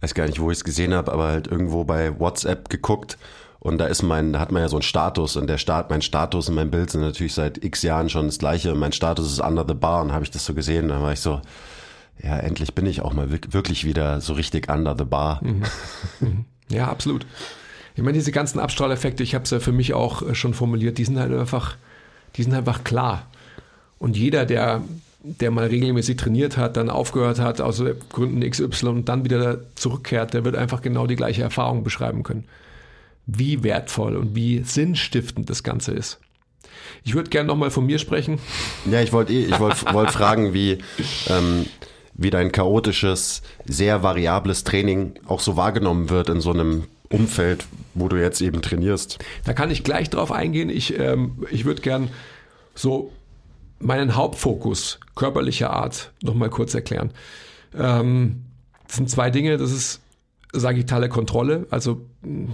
Speaker 1: weiß gar nicht, wo ich es gesehen habe, aber halt irgendwo bei WhatsApp geguckt und da ist mein, da hat man ja so einen Status und der Start, mein Status und mein Bild sind natürlich seit x Jahren schon das gleiche. Und mein Status ist under the bar und habe ich das so gesehen, dann war ich so, ja, endlich bin ich auch mal wirklich wieder so richtig under the bar. Mhm.
Speaker 2: Mhm. Ja, absolut. Ich meine, diese ganzen Abstrahleffekte, ich habe es ja für mich auch äh, schon formuliert, die sind halt einfach, die sind einfach klar. Und jeder, der, der mal regelmäßig trainiert hat, dann aufgehört hat, aus Gründen XY und dann wieder zurückkehrt, der wird einfach genau die gleiche Erfahrung beschreiben können. Wie wertvoll und wie sinnstiftend das Ganze ist. Ich würde gerne nochmal von mir sprechen.
Speaker 1: Ja, ich wollte ich wollte wollt fragen, wie, ähm, wie dein chaotisches, sehr variables Training auch so wahrgenommen wird in so einem Umfeld, wo du jetzt eben trainierst.
Speaker 2: Da kann ich gleich drauf eingehen. Ich, ähm, ich würde gern so meinen Hauptfokus körperlicher Art nochmal kurz erklären. Ähm, das sind zwei Dinge. Das ist sagittale Kontrolle, also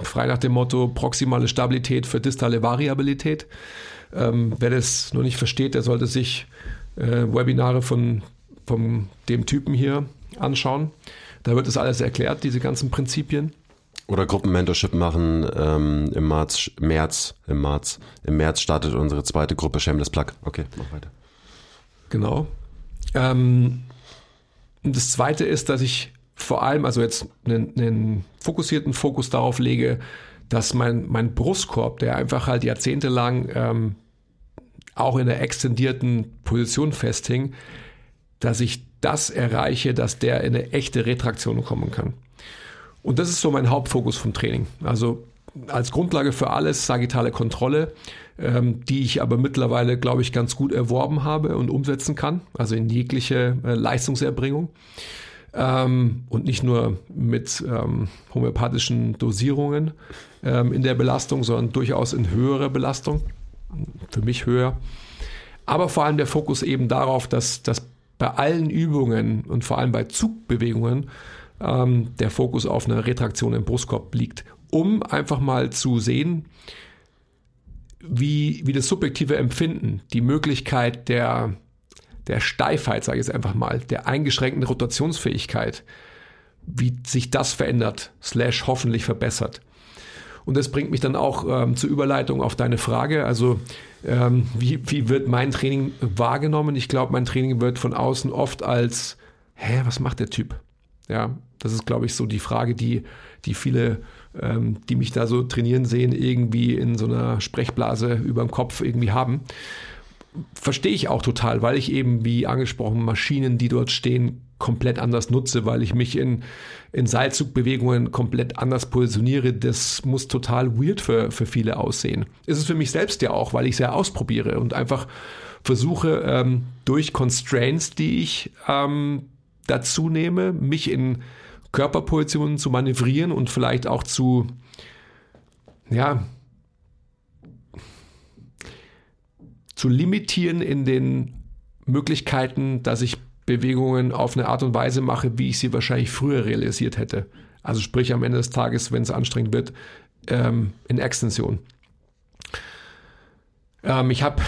Speaker 2: frei nach dem Motto proximale Stabilität für distale Variabilität. Ähm, wer das noch nicht versteht, der sollte sich äh, Webinare von, von dem Typen hier anschauen. Da wird das alles erklärt, diese ganzen Prinzipien.
Speaker 1: Oder Gruppenmentorship machen ähm, im März, März, im März. Im März startet unsere zweite Gruppe Shameless Plug. Okay, mach weiter.
Speaker 2: Genau. Ähm, das zweite ist, dass ich vor allem, also jetzt einen, einen fokussierten Fokus darauf lege, dass mein, mein Brustkorb, der einfach halt jahrzehntelang ähm, auch in der extendierten Position festhing, dass ich das erreiche, dass der in eine echte Retraktion kommen kann. Und das ist so mein Hauptfokus vom Training. Also als Grundlage für alles sagittale Kontrolle, ähm, die ich aber mittlerweile, glaube ich, ganz gut erworben habe und umsetzen kann, also in jegliche äh, Leistungserbringung. Ähm, und nicht nur mit ähm, homöopathischen Dosierungen ähm, in der Belastung, sondern durchaus in höherer Belastung, für mich höher. Aber vor allem der Fokus eben darauf, dass, dass bei allen Übungen und vor allem bei Zugbewegungen ähm, der Fokus auf einer Retraktion im Brustkorb liegt, um einfach mal zu sehen, wie, wie das subjektive Empfinden, die Möglichkeit der, der Steifheit, sage ich jetzt einfach mal, der eingeschränkten Rotationsfähigkeit, wie sich das verändert, slash hoffentlich verbessert. Und das bringt mich dann auch ähm, zur Überleitung auf deine Frage. Also ähm, wie, wie wird mein Training wahrgenommen? Ich glaube, mein Training wird von außen oft als, hä, was macht der Typ? Ja, das ist, glaube ich, so die Frage, die, die viele, ähm, die mich da so trainieren sehen, irgendwie in so einer Sprechblase über dem Kopf irgendwie haben. Verstehe ich auch total, weil ich eben, wie angesprochen, Maschinen, die dort stehen, komplett anders nutze, weil ich mich in, in Seilzugbewegungen komplett anders positioniere. Das muss total weird für, für viele aussehen. Ist es für mich selbst ja auch, weil ich es ja ausprobiere und einfach versuche, ähm, durch Constraints, die ich ähm, dazu nehme, mich in Körperpositionen zu manövrieren und vielleicht auch zu, ja, zu limitieren in den Möglichkeiten, dass ich Bewegungen auf eine Art und Weise mache, wie ich sie wahrscheinlich früher realisiert hätte. Also sprich am Ende des Tages, wenn es anstrengend wird, ähm, in Extension. Ähm, ich habe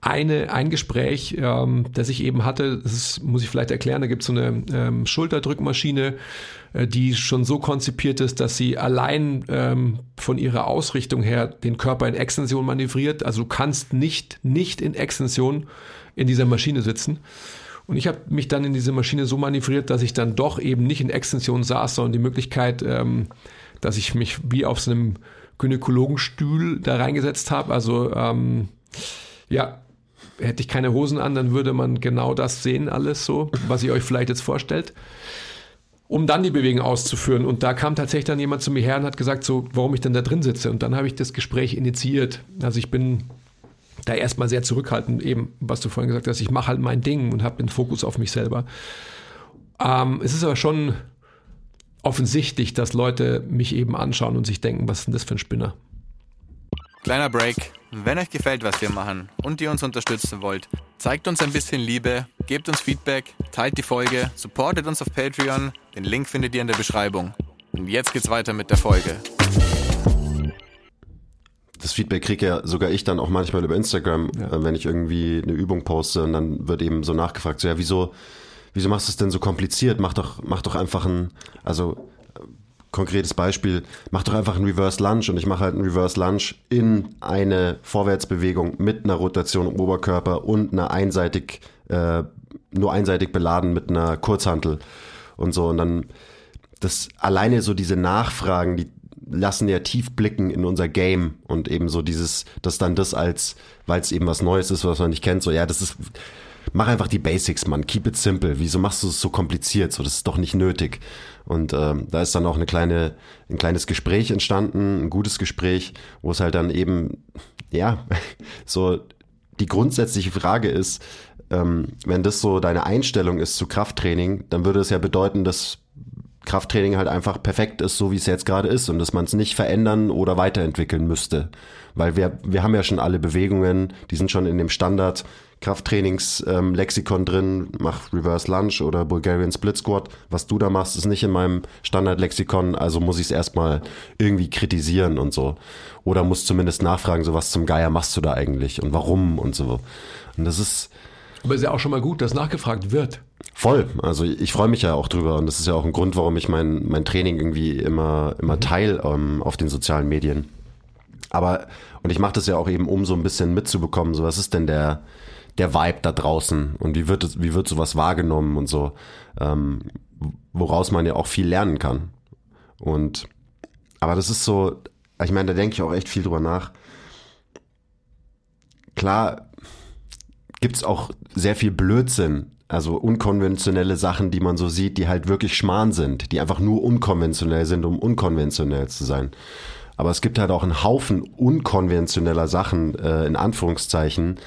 Speaker 2: eine, ein Gespräch, ähm, das ich eben hatte, das muss ich vielleicht erklären, da gibt es so eine ähm, Schulterdrückmaschine, äh, die schon so konzipiert ist, dass sie allein ähm, von ihrer Ausrichtung her den Körper in Extension manövriert. Also du kannst nicht, nicht in Extension in dieser Maschine sitzen. Und ich habe mich dann in diese Maschine so manövriert, dass ich dann doch eben nicht in Extension saß, sondern die Möglichkeit, ähm, dass ich mich wie auf so einem Gynäkologenstuhl da reingesetzt habe. Also ähm, ja, hätte ich keine Hosen an, dann würde man genau das sehen, alles so, was ihr euch vielleicht jetzt vorstellt. Um dann die Bewegung auszuführen. Und da kam tatsächlich dann jemand zu mir her und hat gesagt, so, warum ich denn da drin sitze. Und dann habe ich das Gespräch initiiert. Also ich bin da erstmal sehr zurückhaltend, eben, was du vorhin gesagt hast, ich mache halt mein Ding und habe den Fokus auf mich selber. Ähm, es ist aber schon offensichtlich, dass Leute mich eben anschauen und sich denken, was ist denn das für ein Spinner?
Speaker 3: Kleiner Break. Wenn euch gefällt, was wir machen und ihr uns unterstützen wollt, zeigt uns ein bisschen Liebe, gebt uns Feedback, teilt die Folge, supportet uns auf Patreon. Den Link findet ihr in der Beschreibung. Und jetzt geht's weiter mit der Folge
Speaker 1: das Feedback kriege ja sogar ich dann auch manchmal über Instagram, ja. äh, wenn ich irgendwie eine Übung poste und dann wird eben so nachgefragt, so ja, wieso, wieso machst du es denn so kompliziert? Mach doch, mach doch einfach ein, also konkretes Beispiel, mach doch einfach ein Reverse Lunge und ich mache halt ein Reverse Lunge in eine Vorwärtsbewegung mit einer Rotation im Oberkörper und einer einseitig, äh, nur einseitig beladen mit einer Kurzhantel und so. Und dann das alleine so diese Nachfragen, die lassen ja tief blicken in unser Game und eben so dieses, das dann das als, weil es eben was Neues ist, was man nicht kennt, so ja, das ist, mach einfach die Basics, Mann, keep it simple. Wieso machst du es so kompliziert? So, das ist doch nicht nötig. Und ähm, da ist dann auch eine kleine, ein kleines Gespräch entstanden, ein gutes Gespräch, wo es halt dann eben, ja, so die grundsätzliche Frage ist, ähm, wenn das so deine Einstellung ist zu Krafttraining, dann würde es ja bedeuten, dass Krafttraining halt einfach perfekt ist, so wie es jetzt gerade ist und dass man es nicht verändern oder weiterentwickeln müsste. Weil wir, wir haben ja schon alle Bewegungen, die sind schon in dem Standard Krafttrainings-Lexikon ähm, drin, mach Reverse Lunge oder Bulgarian Split Squat. Was du da machst, ist nicht in meinem Standard-Lexikon, also muss ich es erstmal irgendwie kritisieren und so. Oder muss zumindest nachfragen, so was zum Geier machst du da eigentlich und warum und so. Und das ist.
Speaker 2: Aber ist ja auch schon mal gut, dass nachgefragt wird.
Speaker 1: Voll. Also ich freue mich ja auch drüber und das ist ja auch ein Grund, warum ich mein, mein Training irgendwie immer, immer mhm. teile ähm, auf den sozialen Medien. Aber, und ich mache das ja auch eben, um so ein bisschen mitzubekommen, so was ist denn der, der Vibe da draußen und wie wird es, wie wird sowas wahrgenommen und so, ähm, woraus man ja auch viel lernen kann. Und, aber das ist so, ich meine, da denke ich auch echt viel drüber nach. Klar gibt's auch sehr viel Blödsinn also unkonventionelle Sachen, die man so sieht, die halt wirklich Schmarrn sind, die einfach nur unkonventionell sind, um unkonventionell zu sein. Aber es gibt halt auch einen Haufen unkonventioneller Sachen, äh, in Anführungszeichen,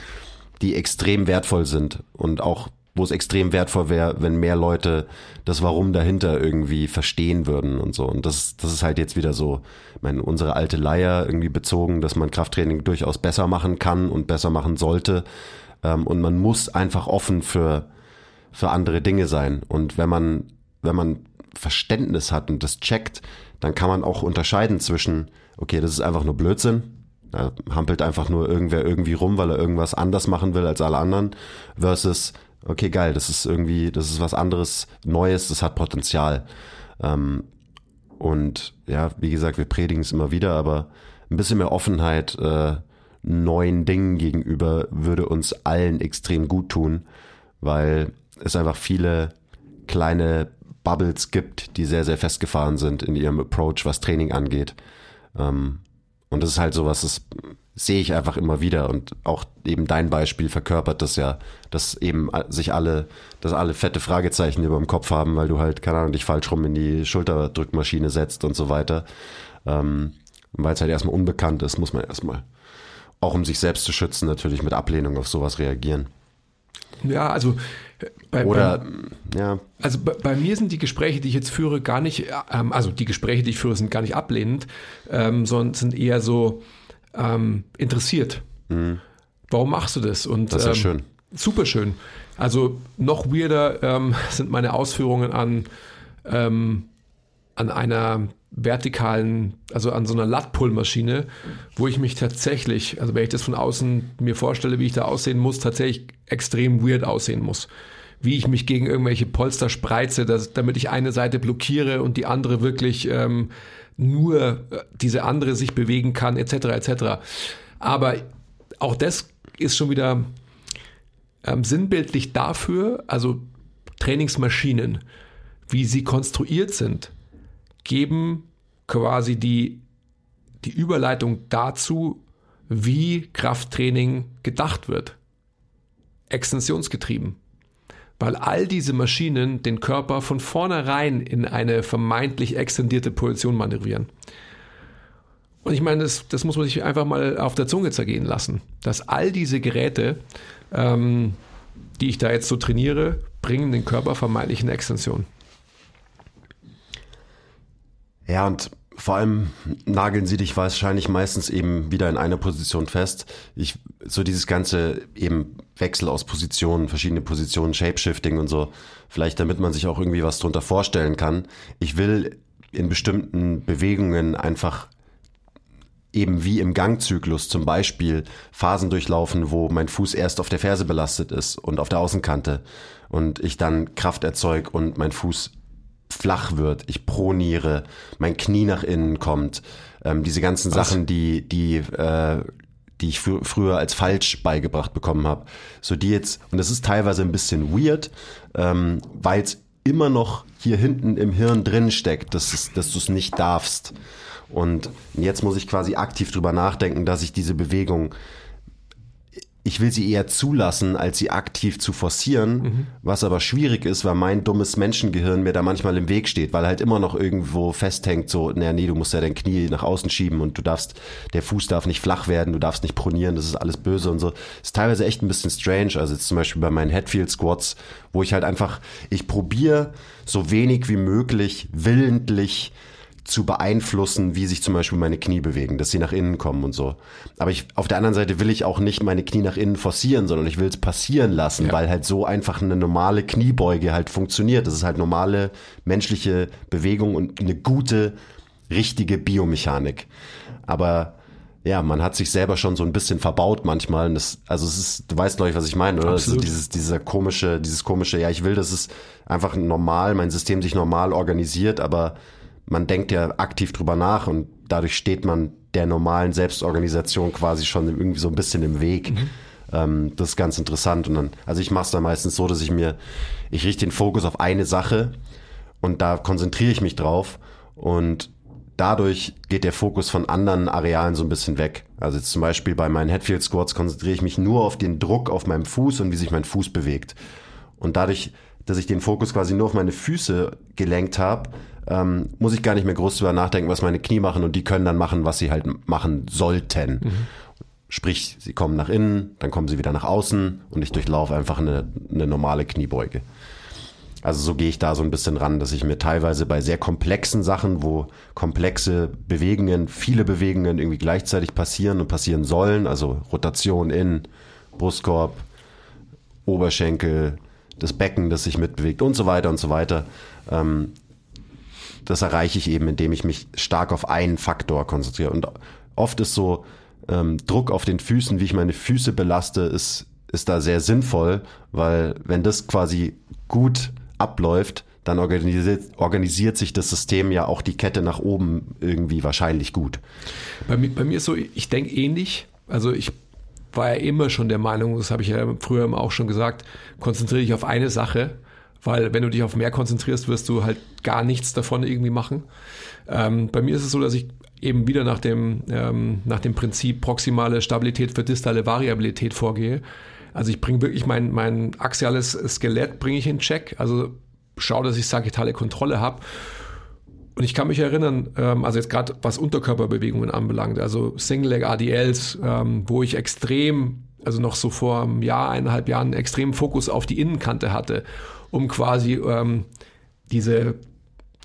Speaker 1: die extrem wertvoll sind und auch, wo es extrem wertvoll wäre, wenn mehr Leute das Warum dahinter irgendwie verstehen würden und so. Und das, das ist halt jetzt wieder so, ich meine, unsere alte Leier irgendwie bezogen, dass man Krafttraining durchaus besser machen kann und besser machen sollte. Ähm, und man muss einfach offen für für andere Dinge sein. Und wenn man, wenn man Verständnis hat und das checkt, dann kann man auch unterscheiden zwischen, okay, das ist einfach nur Blödsinn, da hampelt einfach nur irgendwer irgendwie rum, weil er irgendwas anders machen will als alle anderen, versus, okay, geil, das ist irgendwie, das ist was anderes, Neues, das hat Potenzial. Ähm, und ja, wie gesagt, wir predigen es immer wieder, aber ein bisschen mehr Offenheit äh, neuen Dingen gegenüber würde uns allen extrem gut tun, weil es einfach viele kleine Bubbles gibt, die sehr, sehr festgefahren sind in ihrem Approach, was Training angeht. Ähm, und das ist halt so was, das sehe ich einfach immer wieder. Und auch eben dein Beispiel verkörpert das ja, dass eben sich alle, dass alle fette Fragezeichen über dem Kopf haben, weil du halt, keine Ahnung, dich falsch rum in die Schulterdrückmaschine setzt und so weiter. Ähm, weil es halt erstmal unbekannt ist, muss man erstmal, auch um sich selbst zu schützen, natürlich mit Ablehnung auf sowas reagieren.
Speaker 2: Ja, also
Speaker 1: bei, Oder, bei, ja.
Speaker 2: Also bei, bei, mir sind die Gespräche, die ich jetzt führe, gar nicht, ähm, also die Gespräche, die ich führe, sind gar nicht ablehnend, ähm, sondern sind eher so ähm, interessiert. Mhm. Warum machst du das? Und,
Speaker 1: das ist ja schön.
Speaker 2: Super schön. Also noch weirder ähm, sind meine Ausführungen an, ähm, an einer vertikalen, also an so einer Lattpullmaschine, wo ich mich tatsächlich, also wenn ich das von außen mir vorstelle, wie ich da aussehen muss, tatsächlich extrem weird aussehen muss. Wie ich mich gegen irgendwelche Polster spreize, dass, damit ich eine Seite blockiere und die andere wirklich ähm, nur äh, diese andere sich bewegen kann, etc. etc. Aber auch das ist schon wieder ähm, sinnbildlich dafür, also Trainingsmaschinen, wie sie konstruiert sind, geben quasi die, die Überleitung dazu, wie Krafttraining gedacht wird. Extensionsgetrieben. Weil all diese Maschinen den Körper von vornherein in eine vermeintlich extendierte Position manövrieren. Und ich meine, das, das muss man sich einfach mal auf der Zunge zergehen lassen, dass all diese Geräte, ähm, die ich da jetzt so trainiere, bringen den Körper vermeintlich in Extension.
Speaker 1: Ja, und vor allem nageln sie dich wahrscheinlich meistens eben wieder in einer Position fest. Ich, so dieses ganze eben Wechsel aus Positionen, verschiedene Positionen, Shapeshifting und so, vielleicht damit man sich auch irgendwie was drunter vorstellen kann. Ich will in bestimmten Bewegungen einfach eben wie im Gangzyklus zum Beispiel Phasen durchlaufen, wo mein Fuß erst auf der Ferse belastet ist und auf der Außenkante und ich dann Kraft erzeug und mein Fuß flach wird, ich proniere, mein Knie nach innen kommt, ähm, diese ganzen Was? Sachen, die, die, äh, die ich fr früher als falsch beigebracht bekommen habe. So die jetzt, und das ist teilweise ein bisschen weird, ähm, weil es immer noch hier hinten im Hirn drin steckt, dass, dass du es nicht darfst. Und jetzt muss ich quasi aktiv drüber nachdenken, dass ich diese Bewegung ich will sie eher zulassen, als sie aktiv zu forcieren, mhm. was aber schwierig ist, weil mein dummes Menschengehirn mir da manchmal im Weg steht, weil halt immer noch irgendwo festhängt, so, naja, nee, du musst ja dein Knie nach außen schieben und du darfst, der Fuß darf nicht flach werden, du darfst nicht pronieren, das ist alles böse und so. Ist teilweise echt ein bisschen strange, also jetzt zum Beispiel bei meinen Headfield Squats, wo ich halt einfach, ich probiere so wenig wie möglich willentlich zu beeinflussen, wie sich zum Beispiel meine Knie bewegen, dass sie nach innen kommen und so. Aber ich, auf der anderen Seite will ich auch nicht meine Knie nach innen forcieren, sondern ich will es passieren lassen, ja. weil halt so einfach eine normale Kniebeuge halt funktioniert. Das ist halt normale menschliche Bewegung und eine gute, richtige Biomechanik. Aber ja, man hat sich selber schon so ein bisschen verbaut manchmal. Das, also es ist, du weißt glaube ich, was ich meine, oder? Ist dieses, dieser komische, dieses komische, ja, ich will, dass es einfach normal, mein System sich normal organisiert, aber man denkt ja aktiv drüber nach und dadurch steht man der normalen Selbstorganisation quasi schon irgendwie so ein bisschen im Weg. Mhm. Ähm, das ist ganz interessant. Und dann, also ich mache es dann meistens so, dass ich mir, ich richte den Fokus auf eine Sache und da konzentriere ich mich drauf und dadurch geht der Fokus von anderen Arealen so ein bisschen weg. Also jetzt zum Beispiel bei meinen Headfield Squats konzentriere ich mich nur auf den Druck auf meinem Fuß und wie sich mein Fuß bewegt. Und dadurch, dass ich den Fokus quasi nur auf meine Füße gelenkt habe, ähm, muss ich gar nicht mehr groß drüber nachdenken, was meine Knie machen und die können dann machen, was sie halt machen sollten. Mhm. Sprich, sie kommen nach innen, dann kommen sie wieder nach außen und ich durchlaufe einfach eine, eine normale Kniebeuge. Also so gehe ich da so ein bisschen ran, dass ich mir teilweise bei sehr komplexen Sachen, wo komplexe Bewegungen, viele Bewegungen irgendwie gleichzeitig passieren und passieren sollen, also Rotation in, Brustkorb, Oberschenkel, das Becken, das sich mitbewegt und so weiter und so weiter, ähm, das erreiche ich eben, indem ich mich stark auf einen Faktor konzentriere. Und oft ist so ähm, Druck auf den Füßen, wie ich meine Füße belaste, ist, ist da sehr sinnvoll, weil wenn das quasi gut abläuft, dann organisiert, organisiert sich das System ja auch die Kette nach oben irgendwie wahrscheinlich gut.
Speaker 2: Bei mir, bei mir ist so, ich denke ähnlich. Also ich war ja immer schon der Meinung, das habe ich ja früher auch schon gesagt, konzentriere dich auf eine Sache, weil wenn du dich auf mehr konzentrierst, wirst du halt gar nichts davon irgendwie machen. Ähm, bei mir ist es so, dass ich eben wieder nach dem, ähm, nach dem Prinzip proximale Stabilität für distale Variabilität vorgehe. Also ich bringe wirklich mein, mein axiales Skelett bringe ich in Check. Also schaue, dass ich sagittale Kontrolle habe. Und ich kann mich erinnern, ähm, also jetzt gerade was Unterkörperbewegungen anbelangt, also Single-Leg ADLs, ähm, wo ich extrem, also noch so vor einem Jahr, eineinhalb Jahren, extremen Fokus auf die Innenkante hatte, um quasi ähm, diese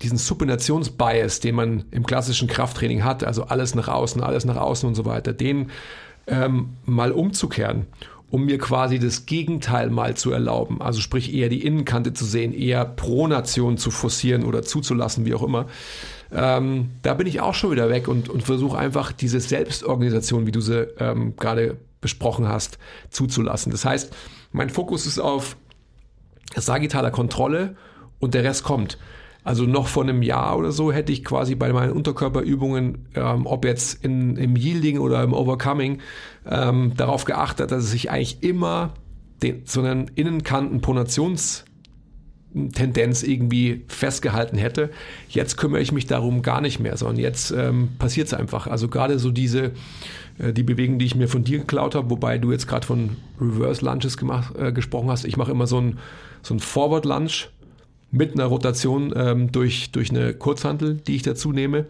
Speaker 2: diesen Supinationsbias, den man im klassischen Krafttraining hat, also alles nach außen, alles nach außen und so weiter, den ähm, mal umzukehren um mir quasi das Gegenteil mal zu erlauben. Also sprich eher die Innenkante zu sehen, eher Pronation zu forcieren oder zuzulassen, wie auch immer. Ähm, da bin ich auch schon wieder weg und, und versuche einfach diese Selbstorganisation, wie du sie ähm, gerade besprochen hast, zuzulassen. Das heißt, mein Fokus ist auf sagittaler Kontrolle und der Rest kommt. Also noch vor einem Jahr oder so hätte ich quasi bei meinen Unterkörperübungen, ähm, ob jetzt in, im Yielding oder im Overcoming, ähm, darauf geachtet, dass ich eigentlich immer den, so einen Innenkanten-Ponations- Tendenz irgendwie festgehalten hätte. Jetzt kümmere ich mich darum gar nicht mehr, sondern jetzt ähm, passiert es einfach. Also gerade so diese, äh, die Bewegung, die ich mir von dir geklaut habe, wobei du jetzt gerade von Reverse Lunges gemacht, äh, gesprochen hast. Ich mache immer so ein, so ein Forward Lunge mit einer Rotation ähm, durch, durch eine Kurzhantel, die ich dazu nehme.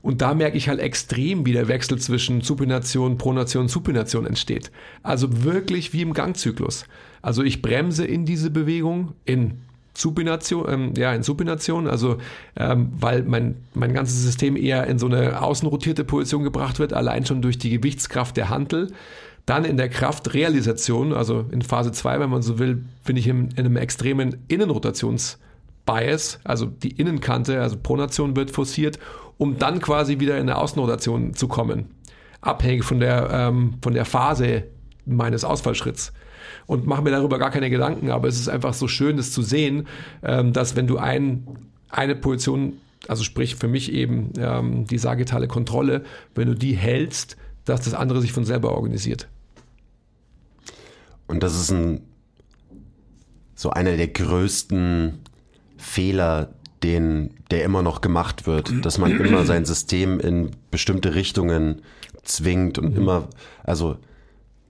Speaker 2: Und da merke ich halt extrem, wie der Wechsel zwischen Supination, Pronation, Supination entsteht. Also wirklich wie im Gangzyklus. Also ich bremse in diese Bewegung in Supination, ähm, ja, in Supination, also ähm, weil mein, mein ganzes System eher in so eine außenrotierte Position gebracht wird, allein schon durch die Gewichtskraft der Hantel. Dann in der Kraftrealisation, also in Phase 2, wenn man so will, bin ich in, in einem extremen Innenrotations- Bias, also die Innenkante, also Pronation wird forciert, um dann quasi wieder in eine Außenrotation zu kommen. Abhängig von der, ähm, von der Phase meines Ausfallschritts. Und mache mir darüber gar keine Gedanken, aber es ist einfach so schön, das zu sehen, ähm, dass wenn du ein, eine Position, also sprich für mich eben ähm, die sagittale Kontrolle, wenn du die hältst, dass das andere sich von selber organisiert.
Speaker 1: Und das ist ein so einer der größten Fehler, den, der immer noch gemacht wird, dass man immer sein System in bestimmte Richtungen zwingt und immer, also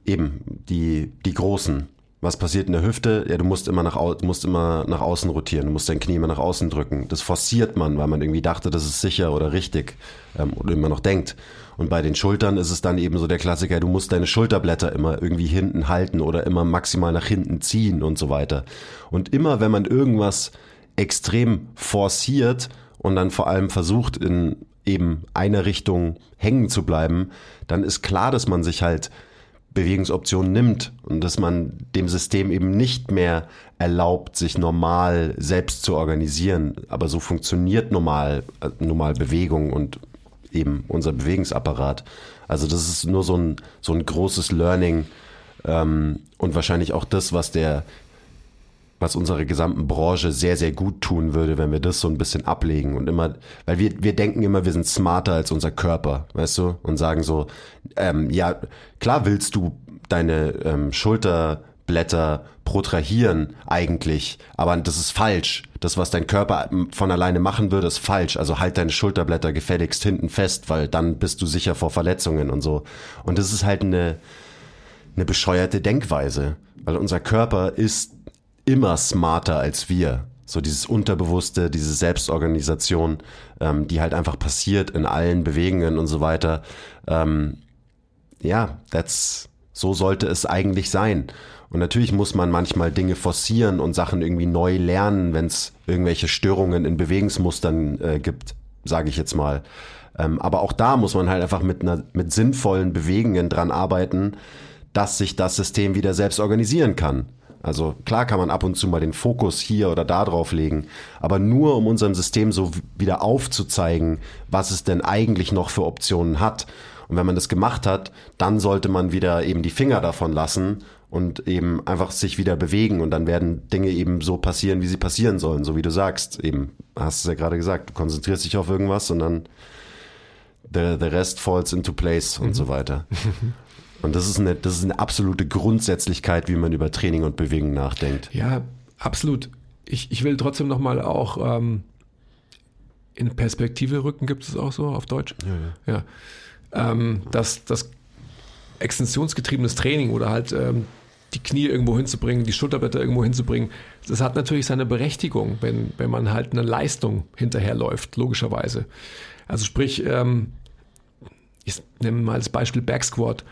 Speaker 1: eben die, die großen. Was passiert in der Hüfte? Ja, du musst immer nach, musst immer nach außen rotieren, du musst dein Knie immer nach außen drücken. Das forciert man, weil man irgendwie dachte, das ist sicher oder richtig ähm, oder immer noch denkt. Und bei den Schultern ist es dann eben so der Klassiker, du musst deine Schulterblätter immer irgendwie hinten halten oder immer maximal nach hinten ziehen und so weiter. Und immer, wenn man irgendwas extrem forciert und dann vor allem versucht, in eben einer Richtung hängen zu bleiben, dann ist klar, dass man sich halt Bewegungsoptionen nimmt und dass man dem System eben nicht mehr erlaubt, sich normal selbst zu organisieren. Aber so funktioniert normal, äh, normal Bewegung und eben unser Bewegungsapparat. Also das ist nur so ein, so ein großes Learning ähm, und wahrscheinlich auch das, was der was unserer gesamten Branche sehr, sehr gut tun würde, wenn wir das so ein bisschen ablegen und immer, weil wir, wir denken immer, wir sind smarter als unser Körper, weißt du, und sagen so, ähm, ja, klar willst du deine ähm, Schulterblätter protrahieren eigentlich, aber das ist falsch. Das, was dein Körper von alleine machen würde, ist falsch. Also halt deine Schulterblätter gefälligst hinten fest, weil dann bist du sicher vor Verletzungen und so. Und das ist halt eine, eine bescheuerte Denkweise, weil unser Körper ist immer smarter als wir. So dieses Unterbewusste, diese Selbstorganisation, ähm, die halt einfach passiert in allen Bewegungen und so weiter. Ähm, ja, that's, so sollte es eigentlich sein. Und natürlich muss man manchmal Dinge forcieren und Sachen irgendwie neu lernen, wenn es irgendwelche Störungen in Bewegungsmustern äh, gibt, sage ich jetzt mal. Ähm, aber auch da muss man halt einfach mit, einer, mit sinnvollen Bewegungen dran arbeiten, dass sich das System wieder selbst organisieren kann. Also klar kann man ab und zu mal den Fokus hier oder da drauf legen, aber nur um unserem System so wieder aufzuzeigen, was es denn eigentlich noch für Optionen hat. Und wenn man das gemacht hat, dann sollte man wieder eben die Finger davon lassen und eben einfach sich wieder bewegen und dann werden Dinge eben so passieren, wie sie passieren sollen, so wie du sagst. Eben, hast du ja gerade gesagt, du konzentrierst dich auf irgendwas und dann the, the rest falls into place und so weiter. Und das ist, eine, das ist eine absolute Grundsätzlichkeit, wie man über Training und Bewegung nachdenkt.
Speaker 2: Ja, absolut. Ich, ich will trotzdem nochmal auch ähm, in Perspektive rücken, gibt es auch so auf Deutsch? Ja. ja. Ähm, dass das extensionsgetriebenes Training oder halt ähm, die Knie irgendwo hinzubringen, die Schulterblätter irgendwo hinzubringen, das hat natürlich seine Berechtigung, wenn, wenn man halt eine Leistung hinterherläuft, logischerweise. Also sprich, ähm, ich nehme mal als Beispiel Backsquat.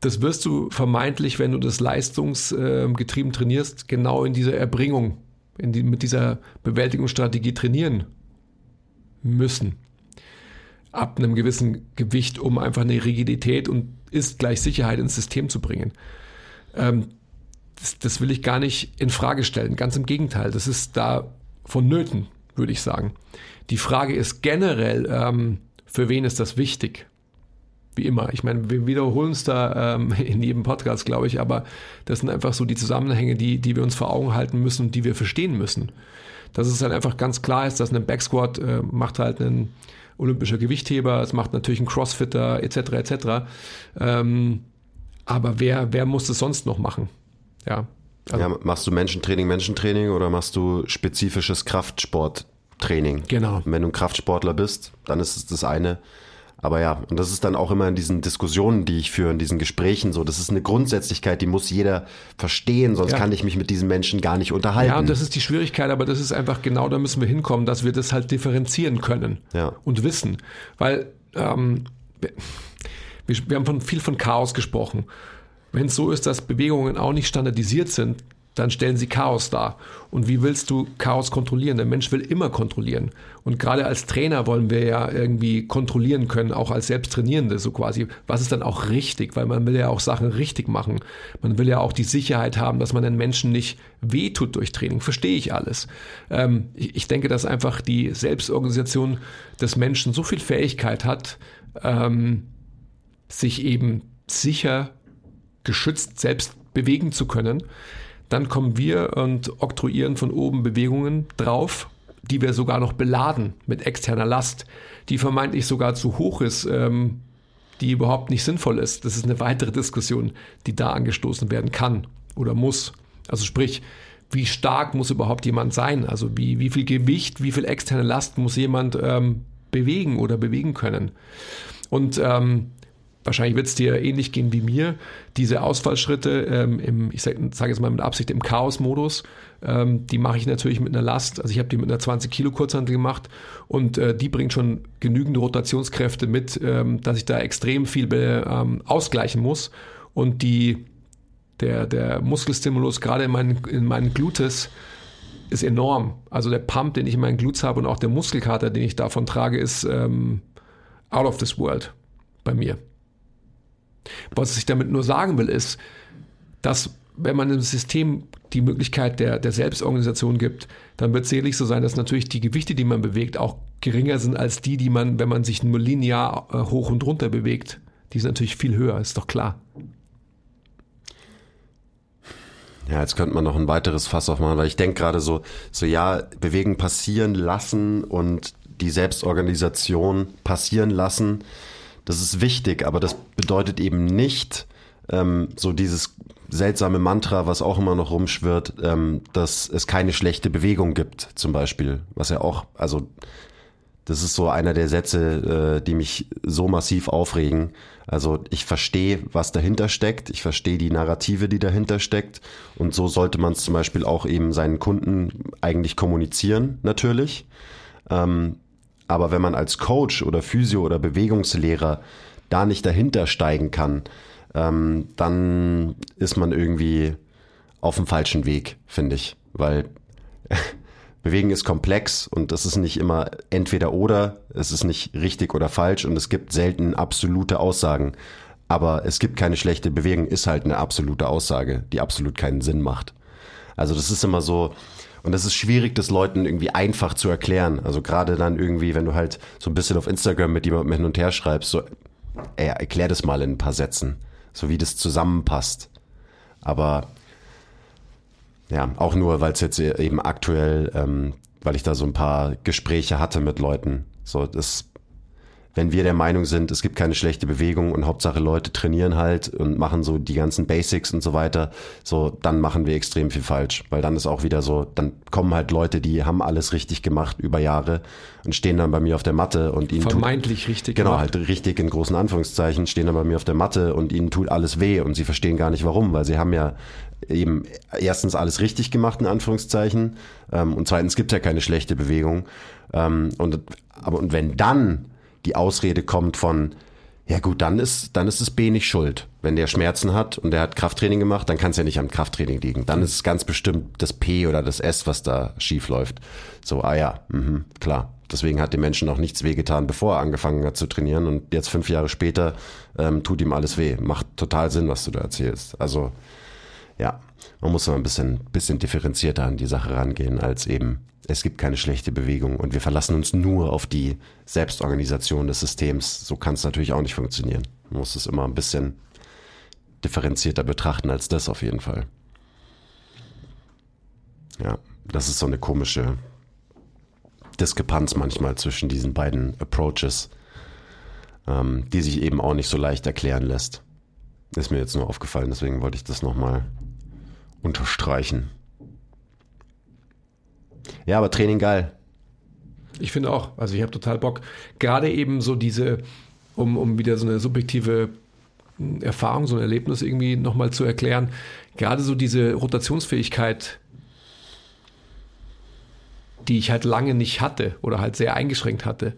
Speaker 2: Das wirst du vermeintlich, wenn du das leistungsgetrieben trainierst, genau in dieser Erbringung, in die, mit dieser Bewältigungsstrategie trainieren müssen. Ab einem gewissen Gewicht, um einfach eine Rigidität und ist gleich Sicherheit ins System zu bringen. Ähm, das, das will ich gar nicht in Frage stellen. Ganz im Gegenteil, das ist da vonnöten, würde ich sagen. Die Frage ist generell, ähm, für wen ist das wichtig? Wie immer. Ich meine, wir wiederholen es da ähm, in jedem Podcast, glaube ich, aber das sind einfach so die Zusammenhänge, die, die wir uns vor Augen halten müssen und die wir verstehen müssen. Dass es dann einfach ganz klar ist, dass ein Backsquat äh, macht halt ein olympischer Gewichtheber, es macht natürlich ein Crossfitter etc. etc. Ähm, aber wer, wer muss es sonst noch machen? Ja.
Speaker 1: Also, ja, machst du Menschentraining, Menschentraining oder machst du spezifisches Kraftsporttraining?
Speaker 2: Genau.
Speaker 1: Wenn du ein Kraftsportler bist, dann ist es das eine. Aber ja, und das ist dann auch immer in diesen Diskussionen, die ich führe, in diesen Gesprächen so. Das ist eine Grundsätzlichkeit, die muss jeder verstehen, sonst ja. kann ich mich mit diesen Menschen gar nicht unterhalten.
Speaker 2: Ja, und das ist die Schwierigkeit, aber das ist einfach genau, da müssen wir hinkommen, dass wir das halt differenzieren können
Speaker 1: ja.
Speaker 2: und wissen. Weil ähm, wir, wir haben von, viel von Chaos gesprochen. Wenn es so ist, dass Bewegungen auch nicht standardisiert sind, dann stellen sie Chaos dar. Und wie willst du Chaos kontrollieren? Der Mensch will immer kontrollieren. Und gerade als Trainer wollen wir ja irgendwie kontrollieren können, auch als Selbsttrainierende, so quasi, was ist dann auch richtig? Weil man will ja auch Sachen richtig machen. Man will ja auch die Sicherheit haben, dass man den Menschen nicht wehtut durch Training. Verstehe ich alles. Ähm, ich, ich, denke, dass einfach die Selbstorganisation des Menschen so viel Fähigkeit hat, ähm, sich eben sicher, geschützt selbst bewegen zu können, dann kommen wir und oktroyieren von oben Bewegungen drauf, die wir sogar noch beladen mit externer Last, die vermeintlich sogar zu hoch ist, ähm, die überhaupt nicht sinnvoll ist. Das ist eine weitere Diskussion, die da angestoßen werden kann oder muss. Also sprich, wie stark muss überhaupt jemand sein? Also wie, wie viel Gewicht, wie viel externe Last muss jemand ähm, bewegen oder bewegen können? Und ähm, wahrscheinlich wird es dir ähnlich gehen wie mir, diese Ausfallschritte ähm, im, ich sage sag jetzt mal mit Absicht im Chaos-Modus, ähm, die mache ich natürlich mit einer Last. Also ich habe die mit einer 20 Kilo Kurzhantel gemacht und äh, die bringt schon genügend Rotationskräfte mit, ähm, dass ich da extrem viel ähm, ausgleichen muss und die der, der Muskelstimulus gerade in meinen, in meinen Glutes ist enorm. Also der Pump, den ich in meinen Glutes habe und auch der Muskelkater, den ich davon trage, ist ähm, out of this world bei mir. Was ich damit nur sagen will, ist, dass wenn man im System die Möglichkeit der, der Selbstorganisation gibt, dann wird es sicherlich so sein, dass natürlich die Gewichte, die man bewegt, auch geringer sind als die, die man, wenn man sich nur linear äh, hoch und runter bewegt. Die sind natürlich viel höher, ist doch klar.
Speaker 1: Ja, jetzt könnte man noch ein weiteres Fass aufmachen, weil ich denke gerade so, so ja, Bewegen passieren lassen und die Selbstorganisation passieren lassen das ist wichtig, aber das bedeutet eben nicht ähm, so dieses seltsame Mantra, was auch immer noch rumschwirrt, ähm, dass es keine schlechte Bewegung gibt, zum Beispiel. Was ja auch, also das ist so einer der Sätze, äh, die mich so massiv aufregen. Also ich verstehe, was dahinter steckt, ich verstehe die Narrative, die dahinter steckt. Und so sollte man es zum Beispiel auch eben seinen Kunden eigentlich kommunizieren, natürlich. Ähm, aber wenn man als Coach oder Physio oder Bewegungslehrer da nicht dahinter steigen kann, ähm, dann ist man irgendwie auf dem falschen Weg, finde ich. Weil Bewegen ist komplex und das ist nicht immer entweder oder, es ist nicht richtig oder falsch und es gibt selten absolute Aussagen. Aber es gibt keine schlechte Bewegung, ist halt eine absolute Aussage, die absolut keinen Sinn macht. Also das ist immer so, und das ist schwierig, das Leuten irgendwie einfach zu erklären. Also gerade dann irgendwie, wenn du halt so ein bisschen auf Instagram mit jemandem hin und her schreibst, so, ey, erklär das mal in ein paar Sätzen, so wie das zusammenpasst. Aber ja, auch nur, weil es jetzt eben aktuell, ähm, weil ich da so ein paar Gespräche hatte mit Leuten. So, das wenn wir der Meinung sind, es gibt keine schlechte Bewegung und Hauptsache Leute trainieren halt und machen so die ganzen Basics und so weiter, so dann machen wir extrem viel falsch, weil dann ist auch wieder so, dann kommen halt Leute, die haben alles richtig gemacht über Jahre und stehen dann bei mir auf der Matte und ihnen
Speaker 2: vermeintlich
Speaker 1: tut,
Speaker 2: richtig
Speaker 1: genau gemacht. halt richtig in großen Anführungszeichen stehen dann bei mir auf der Matte und ihnen tut alles weh und sie verstehen gar nicht warum, weil sie haben ja eben erstens alles richtig gemacht in Anführungszeichen ähm, und zweitens gibt es ja keine schlechte Bewegung ähm, und aber und wenn dann die Ausrede kommt von, ja gut, dann ist, dann ist es B nicht schuld. Wenn der Schmerzen hat und der hat Krafttraining gemacht, dann kann es ja nicht am Krafttraining liegen. Dann ist es ganz bestimmt das P oder das S, was da schief läuft. So, ah ja, mh, klar. Deswegen hat dem Menschen auch nichts wehgetan, bevor er angefangen hat zu trainieren. Und jetzt fünf Jahre später ähm, tut ihm alles weh. Macht total Sinn, was du da erzählst. Also ja, man muss mal ein bisschen, bisschen differenzierter an die Sache rangehen, als eben es gibt keine schlechte Bewegung und wir verlassen uns nur auf die Selbstorganisation des Systems. So kann es natürlich auch nicht funktionieren. Man muss es immer ein bisschen differenzierter betrachten als das auf jeden Fall. Ja, das ist so eine komische Diskrepanz manchmal zwischen diesen beiden Approaches, ähm, die sich eben auch nicht so leicht erklären lässt. Ist mir jetzt nur aufgefallen, deswegen wollte ich das nochmal unterstreichen. Ja, aber Training geil.
Speaker 2: Ich finde auch. Also ich habe total Bock. Gerade eben so diese, um, um wieder so eine subjektive hm, Erfahrung, so ein Erlebnis irgendwie nochmal zu erklären. Gerade so diese Rotationsfähigkeit, die ich halt lange nicht hatte oder halt sehr eingeschränkt hatte,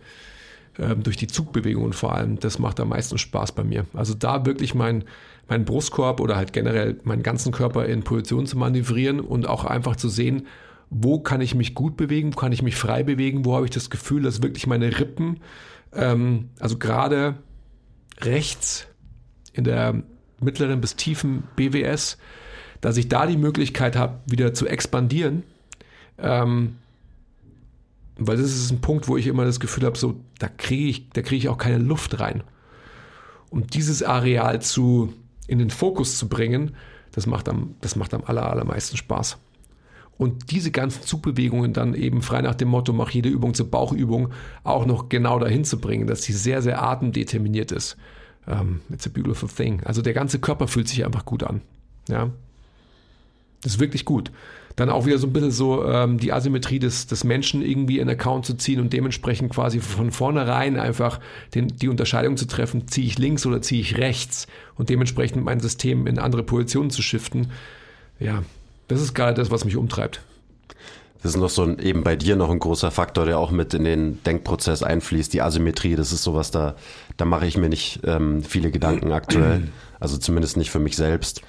Speaker 2: ähm, durch die Zugbewegungen vor allem, das macht am meisten Spaß bei mir. Also da wirklich mein, mein Brustkorb oder halt generell meinen ganzen Körper in Position zu manövrieren und auch einfach zu sehen, wo kann ich mich gut bewegen, wo kann ich mich frei bewegen, wo habe ich das Gefühl, dass wirklich meine Rippen, ähm, also gerade rechts in der mittleren bis tiefen BWS, dass ich da die Möglichkeit habe, wieder zu expandieren. Ähm, weil das ist ein Punkt, wo ich immer das Gefühl habe, so, da kriege ich, da kriege ich auch keine Luft rein. Und dieses Areal zu, in den Fokus zu bringen, das macht am, das macht am aller, allermeisten Spaß. Und diese ganzen Zugbewegungen dann eben frei nach dem Motto, mach jede Übung zur Bauchübung, auch noch genau dahin zu bringen, dass sie sehr, sehr atemdeterminiert ist. Um, ähm, it's a beautiful thing. Also der ganze Körper fühlt sich einfach gut an. Ja. Das ist wirklich gut. Dann auch wieder so ein bisschen so ähm, die Asymmetrie des, des Menschen irgendwie in Account zu ziehen und dementsprechend quasi von vornherein einfach den, die Unterscheidung zu treffen, ziehe ich links oder ziehe ich rechts und dementsprechend mein System in andere Positionen zu shiften. Ja, das ist gerade das, was mich umtreibt.
Speaker 1: Das ist noch so ein, eben bei dir noch ein großer Faktor, der auch mit in den Denkprozess einfließt. Die Asymmetrie, das ist sowas, da, da mache ich mir nicht ähm, viele Gedanken aktuell. Also zumindest nicht für mich selbst.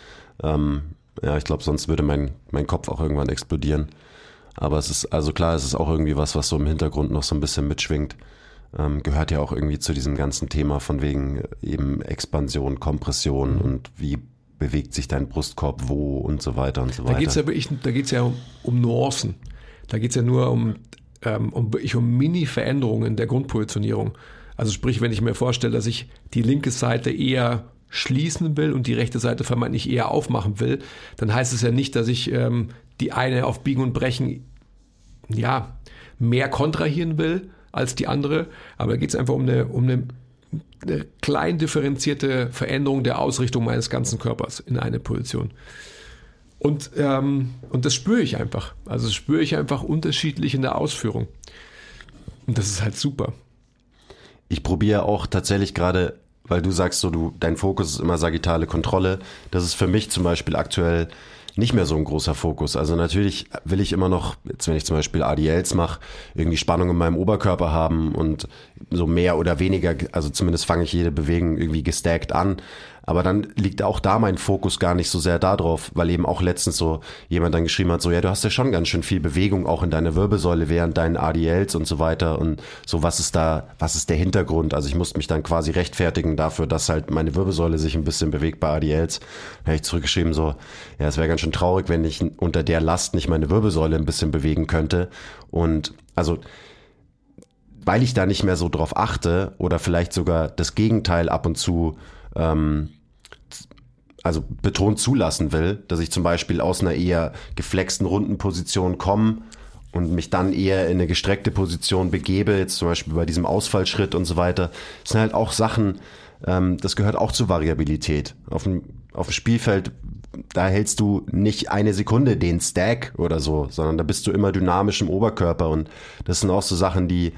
Speaker 1: Ähm, ja, ich glaube, sonst würde mein, mein Kopf auch irgendwann explodieren. Aber es ist, also klar, es ist auch irgendwie was, was so im Hintergrund noch so ein bisschen mitschwingt. Ähm, gehört ja auch irgendwie zu diesem ganzen Thema von wegen eben Expansion, Kompression mhm. und wie bewegt sich dein Brustkorb wo und so weiter und so weiter.
Speaker 2: Da geht es ja, wirklich, da geht's ja um, um Nuancen. Da geht es ja nur um, ähm, um, um Mini-Veränderungen der Grundpositionierung. Also sprich, wenn ich mir vorstelle, dass ich die linke Seite eher schließen will und die rechte Seite vermeintlich eher aufmachen will, dann heißt es ja nicht, dass ich ähm, die eine auf Biegen und Brechen ja mehr kontrahieren will als die andere, aber da geht es einfach um eine, um eine eine klein differenzierte Veränderung der Ausrichtung meines ganzen Körpers in eine Position. Und, ähm, und das spüre ich einfach. Also spüre ich einfach unterschiedlich in der Ausführung. Und das ist halt super.
Speaker 1: Ich probiere auch tatsächlich gerade, weil du sagst, so du, dein Fokus ist immer sagittale Kontrolle. Das ist für mich zum Beispiel aktuell nicht mehr so ein großer Fokus. Also natürlich will ich immer noch, jetzt wenn ich zum Beispiel ADLs mache, irgendwie Spannung in meinem Oberkörper haben und so mehr oder weniger, also zumindest fange ich jede Bewegung irgendwie gestackt an. Aber dann liegt auch da mein Fokus gar nicht so sehr darauf, weil eben auch letztens so jemand dann geschrieben hat, so ja, du hast ja schon ganz schön viel Bewegung auch in deiner Wirbelsäule während deinen ADLs und so weiter und so was ist da, was ist der Hintergrund? Also ich musste mich dann quasi rechtfertigen dafür, dass halt meine Wirbelsäule sich ein bisschen bewegt bei ADLs. Da habe ich zurückgeschrieben so, ja, es wäre ganz schön traurig, wenn ich unter der Last nicht meine Wirbelsäule ein bisschen bewegen könnte und also weil ich da nicht mehr so drauf achte oder vielleicht sogar das Gegenteil ab und zu ähm, also betont zulassen will, dass ich zum Beispiel aus einer eher geflexten Rundenposition komme und mich dann eher in eine gestreckte Position begebe, jetzt zum Beispiel bei diesem Ausfallschritt und so weiter, das sind halt auch Sachen, ähm, das gehört auch zur Variabilität. Auf dem, auf dem Spielfeld, da hältst du nicht eine Sekunde den Stack oder so, sondern da bist du immer dynamisch im Oberkörper und das sind auch so Sachen, die,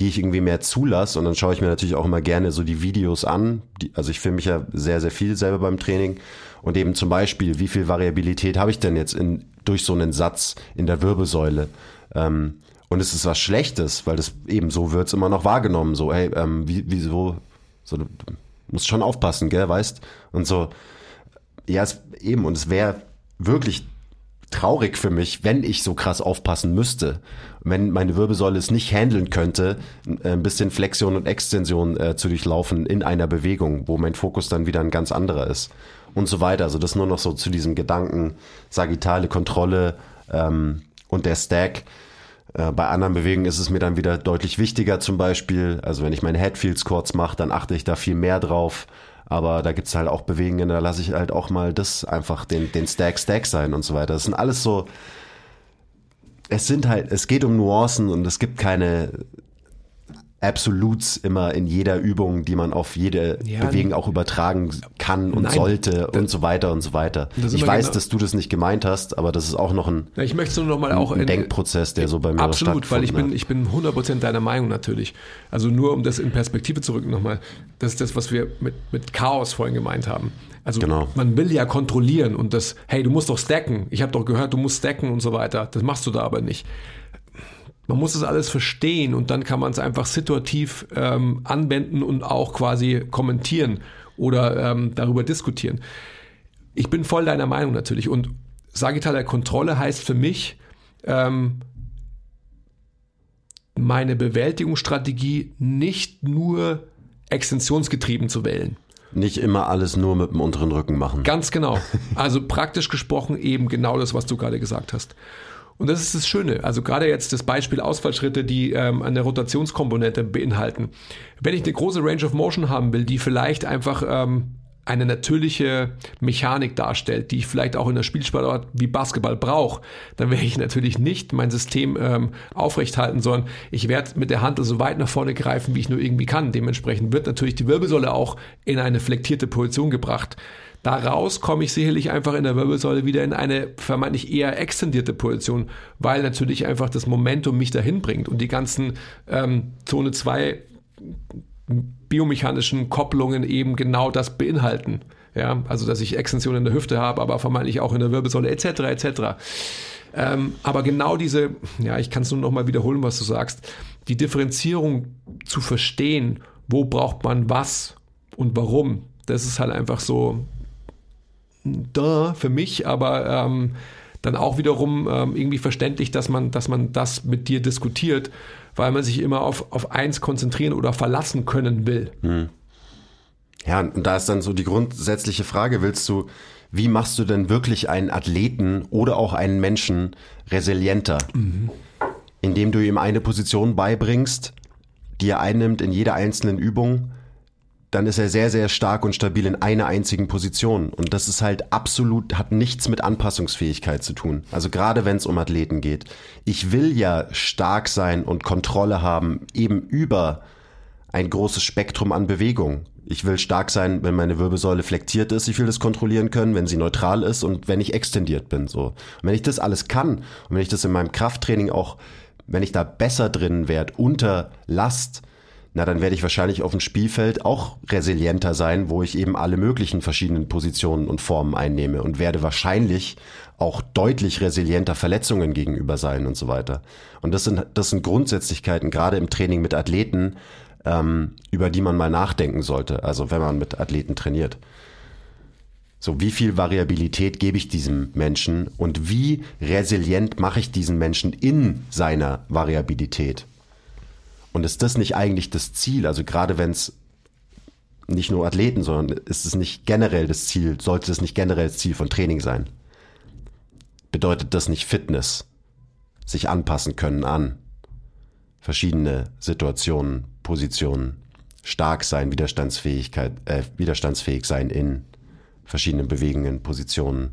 Speaker 1: die ich irgendwie mehr zulasse und dann schaue ich mir natürlich auch immer gerne so die Videos an. Die, also ich filme mich ja sehr, sehr viel selber beim Training und eben zum Beispiel, wie viel Variabilität habe ich denn jetzt in, durch so einen Satz in der Wirbelsäule? Ähm, und es ist was Schlechtes, weil das eben so wird's immer noch wahrgenommen. So, hey, ähm, wie, wieso, so, du musst schon aufpassen, gell, weißt? Und so, ja, es, eben, und es wäre wirklich traurig für mich, wenn ich so krass aufpassen müsste. Wenn meine Wirbelsäule es nicht handeln könnte, ein bisschen Flexion und Extension äh, zu durchlaufen in einer Bewegung, wo mein Fokus dann wieder ein ganz anderer ist. Und so weiter. Also das nur noch so zu diesem Gedanken, sagittale Kontrolle, ähm, und der Stack. Äh, bei anderen Bewegungen ist es mir dann wieder deutlich wichtiger zum Beispiel. Also wenn ich meine Headfields kurz mache, dann achte ich da viel mehr drauf. Aber da gibt's halt auch Bewegungen, da lasse ich halt auch mal das einfach den, den Stack Stack sein und so weiter. Das sind alles so, es sind halt, es geht um Nuancen und es gibt keine Absolutes immer in jeder Übung, die man auf jede ja, Bewegung auch übertragen kann und nein, sollte und so weiter und so weiter. Ich weiß, genau. dass du das nicht gemeint hast, aber das ist auch noch ein,
Speaker 2: ja, ich möchte nur noch mal auch
Speaker 1: ein Denkprozess, der so bei mir
Speaker 2: Absolut, weil ich bin, ich bin 100% deiner Meinung natürlich. Also nur um das in Perspektive zu rücken nochmal. Das ist das, was wir mit, mit Chaos vorhin gemeint haben. Also genau. man will ja kontrollieren und das, hey, du musst doch stacken. Ich habe doch gehört, du musst stacken und so weiter. Das machst du da aber nicht. Man muss es alles verstehen und dann kann man es einfach situativ ähm, anwenden und auch quasi kommentieren oder ähm, darüber diskutieren. Ich bin voll deiner Meinung natürlich und sagittale Kontrolle heißt für mich, ähm, meine Bewältigungsstrategie nicht nur extensionsgetrieben zu wählen.
Speaker 1: Nicht immer alles nur mit dem unteren Rücken machen.
Speaker 2: Ganz genau. Also praktisch gesprochen eben genau das, was du gerade gesagt hast. Und das ist das Schöne. Also gerade jetzt das Beispiel Ausfallschritte, die ähm, eine Rotationskomponente beinhalten. Wenn ich eine große Range of Motion haben will, die vielleicht einfach ähm, eine natürliche Mechanik darstellt, die ich vielleicht auch in der Spielsportart wie Basketball brauche, dann werde ich natürlich nicht mein System ähm, aufrechthalten, sondern ich werde mit der Hand so weit nach vorne greifen, wie ich nur irgendwie kann. Dementsprechend wird natürlich die Wirbelsäule auch in eine flektierte Position gebracht. Daraus komme ich sicherlich einfach in der Wirbelsäule wieder in eine vermeintlich eher extendierte Position, weil natürlich einfach das Momentum mich dahin bringt und die ganzen ähm, Zone 2 biomechanischen Kopplungen eben genau das beinhalten. Ja, also dass ich Extension in der Hüfte habe, aber vermeintlich auch in der Wirbelsäule etc. etc. Ähm, aber genau diese, ja, ich kann es nur noch mal wiederholen, was du sagst, die Differenzierung zu verstehen, wo braucht man was und warum, das ist halt einfach so da für mich, aber ähm, dann auch wiederum ähm, irgendwie verständlich, dass man, dass man das mit dir diskutiert, weil man sich immer auf, auf eins konzentrieren oder verlassen können will. Hm.
Speaker 1: Ja, und da ist dann so die grundsätzliche Frage, willst du, wie machst du denn wirklich einen Athleten oder auch einen Menschen resilienter? Mhm. Indem du ihm eine Position beibringst, die er einnimmt in jeder einzelnen Übung, dann ist er sehr, sehr stark und stabil in einer einzigen Position. Und das ist halt absolut, hat nichts mit Anpassungsfähigkeit zu tun. Also gerade wenn es um Athleten geht. Ich will ja stark sein und Kontrolle haben, eben über ein großes Spektrum an Bewegung. Ich will stark sein, wenn meine Wirbelsäule flektiert ist. Ich will das kontrollieren können, wenn sie neutral ist und wenn ich extendiert bin. So. Und wenn ich das alles kann und wenn ich das in meinem Krafttraining auch, wenn ich da besser drin werde, unter Last, na dann werde ich wahrscheinlich auf dem Spielfeld auch resilienter sein, wo ich eben alle möglichen verschiedenen Positionen und Formen einnehme und werde wahrscheinlich auch deutlich resilienter Verletzungen gegenüber sein und so weiter. Und das sind, das sind Grundsätzlichkeiten, gerade im Training mit Athleten, ähm, über die man mal nachdenken sollte, also wenn man mit Athleten trainiert. So, wie viel Variabilität gebe ich diesem Menschen und wie resilient mache ich diesen Menschen in seiner Variabilität? Und ist das nicht eigentlich das Ziel? Also gerade wenn es nicht nur Athleten, sondern ist es nicht generell das Ziel, sollte es nicht generell das Ziel von Training sein? Bedeutet das nicht Fitness? Sich anpassen können an verschiedene Situationen, Positionen, stark sein, Widerstandsfähigkeit, äh, widerstandsfähig sein in verschiedenen Bewegungen, Positionen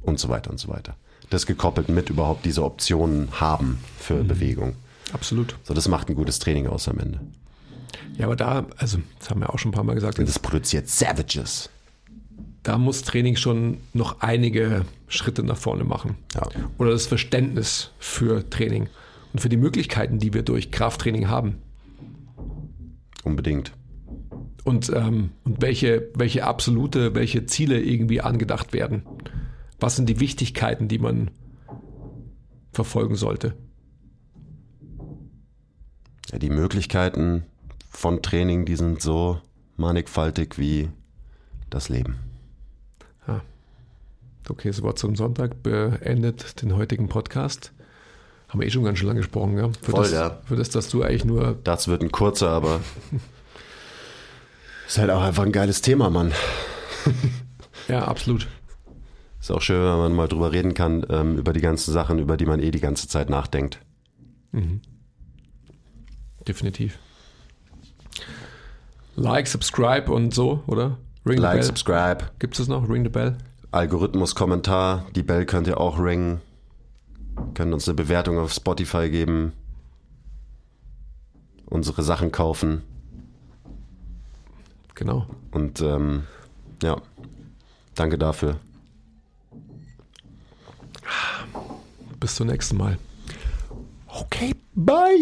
Speaker 1: und so weiter und so weiter. Das gekoppelt mit überhaupt diese Optionen haben für Bewegung.
Speaker 2: Absolut.
Speaker 1: So, das macht ein gutes Training aus am Ende.
Speaker 2: Ja, aber da, also, das haben wir auch schon ein paar Mal gesagt,
Speaker 1: Und das produziert Savages.
Speaker 2: da muss Training schon noch einige Schritte nach vorne machen.
Speaker 1: Ja.
Speaker 2: Oder das Verständnis für Training und für die Möglichkeiten, die wir durch Krafttraining haben.
Speaker 1: Unbedingt.
Speaker 2: Und, ähm, und welche, welche absolute, welche Ziele irgendwie angedacht werden. Was sind die Wichtigkeiten, die man verfolgen sollte?
Speaker 1: Ja, die Möglichkeiten von Training, die sind so mannigfaltig wie das Leben.
Speaker 2: Okay, das Wort zum Sonntag beendet den heutigen Podcast. Haben wir eh schon ganz schön lange gesprochen, ja? Für,
Speaker 1: Voll,
Speaker 2: das,
Speaker 1: ja.
Speaker 2: für das, dass du eigentlich nur
Speaker 1: Das wird ein kurzer, aber ist halt auch einfach ein geiles Thema, Mann.
Speaker 2: Ja, absolut.
Speaker 1: Ist auch schön, wenn man mal drüber reden kann, ähm, über die ganzen Sachen, über die man eh die ganze Zeit nachdenkt.
Speaker 2: Definitiv. Like, subscribe und so, oder? Ring
Speaker 1: Like,
Speaker 2: the bell.
Speaker 1: subscribe,
Speaker 2: Gibt es noch? Ring the bell?
Speaker 1: Algorithmus, Kommentar, die Bell könnt ihr auch ringen. Könnt uns eine Bewertung auf Spotify geben. Unsere Sachen kaufen.
Speaker 2: Genau.
Speaker 1: Und ähm, ja, danke dafür.
Speaker 2: Bis zum nächsten Mal.
Speaker 1: Okay, bye.